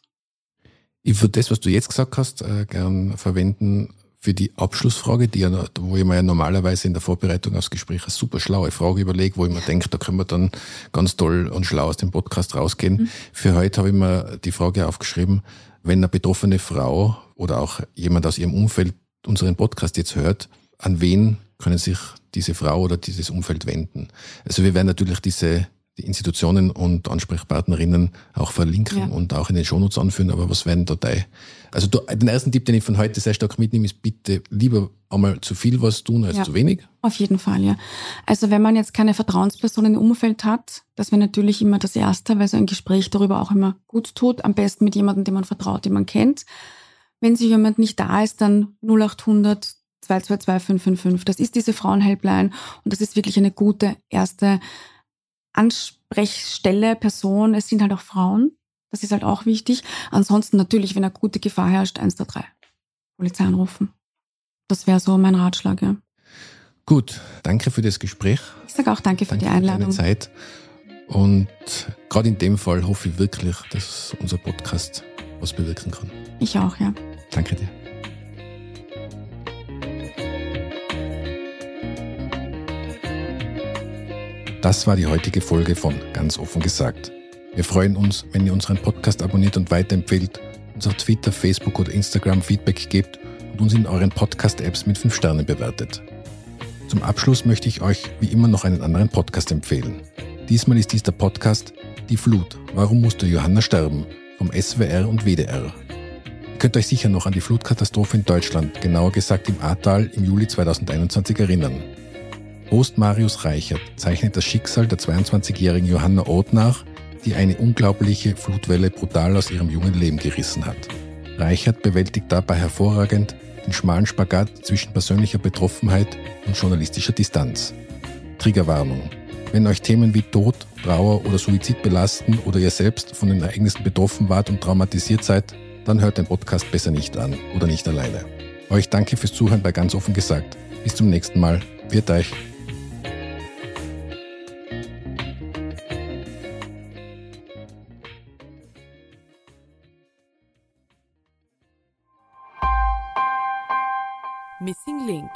Ich würde das, was du jetzt gesagt hast, äh, gern verwenden für die Abschlussfrage, die ja, wo ich mir ja normalerweise in der Vorbereitung aufs Gespräch eine super schlaue Frage überlege, wo ich mir denke, da können wir dann ganz toll und schlau aus dem Podcast rausgehen. Mhm. Für heute habe ich mir die Frage aufgeschrieben, wenn eine betroffene Frau oder auch jemand aus ihrem Umfeld unseren Podcast jetzt hört, an wen können sich diese Frau oder dieses Umfeld wenden? Also wir werden natürlich diese die Institutionen und Ansprechpartnerinnen auch verlinken ja. und auch in den Shownotes anführen, aber was werden da dein also du, den ersten Tipp, den ich von heute sehr stark mitnehme, ist bitte lieber einmal zu viel was tun als ja, zu wenig. Auf jeden Fall, ja. Also wenn man jetzt keine Vertrauensperson im Umfeld hat, das wäre natürlich immer das Erste, weil so ein Gespräch darüber auch immer gut tut. Am besten mit jemandem, den man vertraut, den man kennt. Wenn sich jemand nicht da ist, dann 0800 222 555. Das ist diese Frauenhelpline und das ist wirklich eine gute erste Ansprechstelle, Person. Es sind halt auch Frauen. Das ist halt auch wichtig. Ansonsten natürlich, wenn eine gute Gefahr herrscht, 123. Polizei anrufen. Das wäre so mein Ratschlag, ja. Gut, danke für das Gespräch. Ich sage auch danke für danke die Einladung. Für deine Zeit. Und gerade in dem Fall hoffe ich wirklich, dass unser Podcast was bewirken kann. Ich auch, ja. Danke dir. Das war die heutige Folge von Ganz offen gesagt. Wir freuen uns, wenn ihr unseren Podcast abonniert und weiterempfehlt, uns auf Twitter, Facebook oder Instagram Feedback gebt und uns in euren Podcast-Apps mit 5 Sternen bewertet. Zum Abschluss möchte ich euch wie immer noch einen anderen Podcast empfehlen. Diesmal ist dies der Podcast Die Flut. Warum musste Johanna sterben? vom SWR und WDR. Ihr könnt euch sicher noch an die Flutkatastrophe in Deutschland, genauer gesagt im Ahrtal im Juli 2021 erinnern. Host Marius Reichert zeichnet das Schicksal der 22-jährigen Johanna Oth nach, die eine unglaubliche Flutwelle brutal aus ihrem jungen Leben gerissen hat. Reichert bewältigt dabei hervorragend den schmalen Spagat zwischen persönlicher Betroffenheit und journalistischer Distanz. Triggerwarnung. Wenn euch Themen wie Tod, Trauer oder Suizid belasten oder ihr selbst von den Ereignissen betroffen wart und traumatisiert seid, dann hört den Podcast besser nicht an oder nicht alleine. Euch danke fürs Zuhören bei ganz offen gesagt. Bis zum nächsten Mal. Wird euch. Missing Link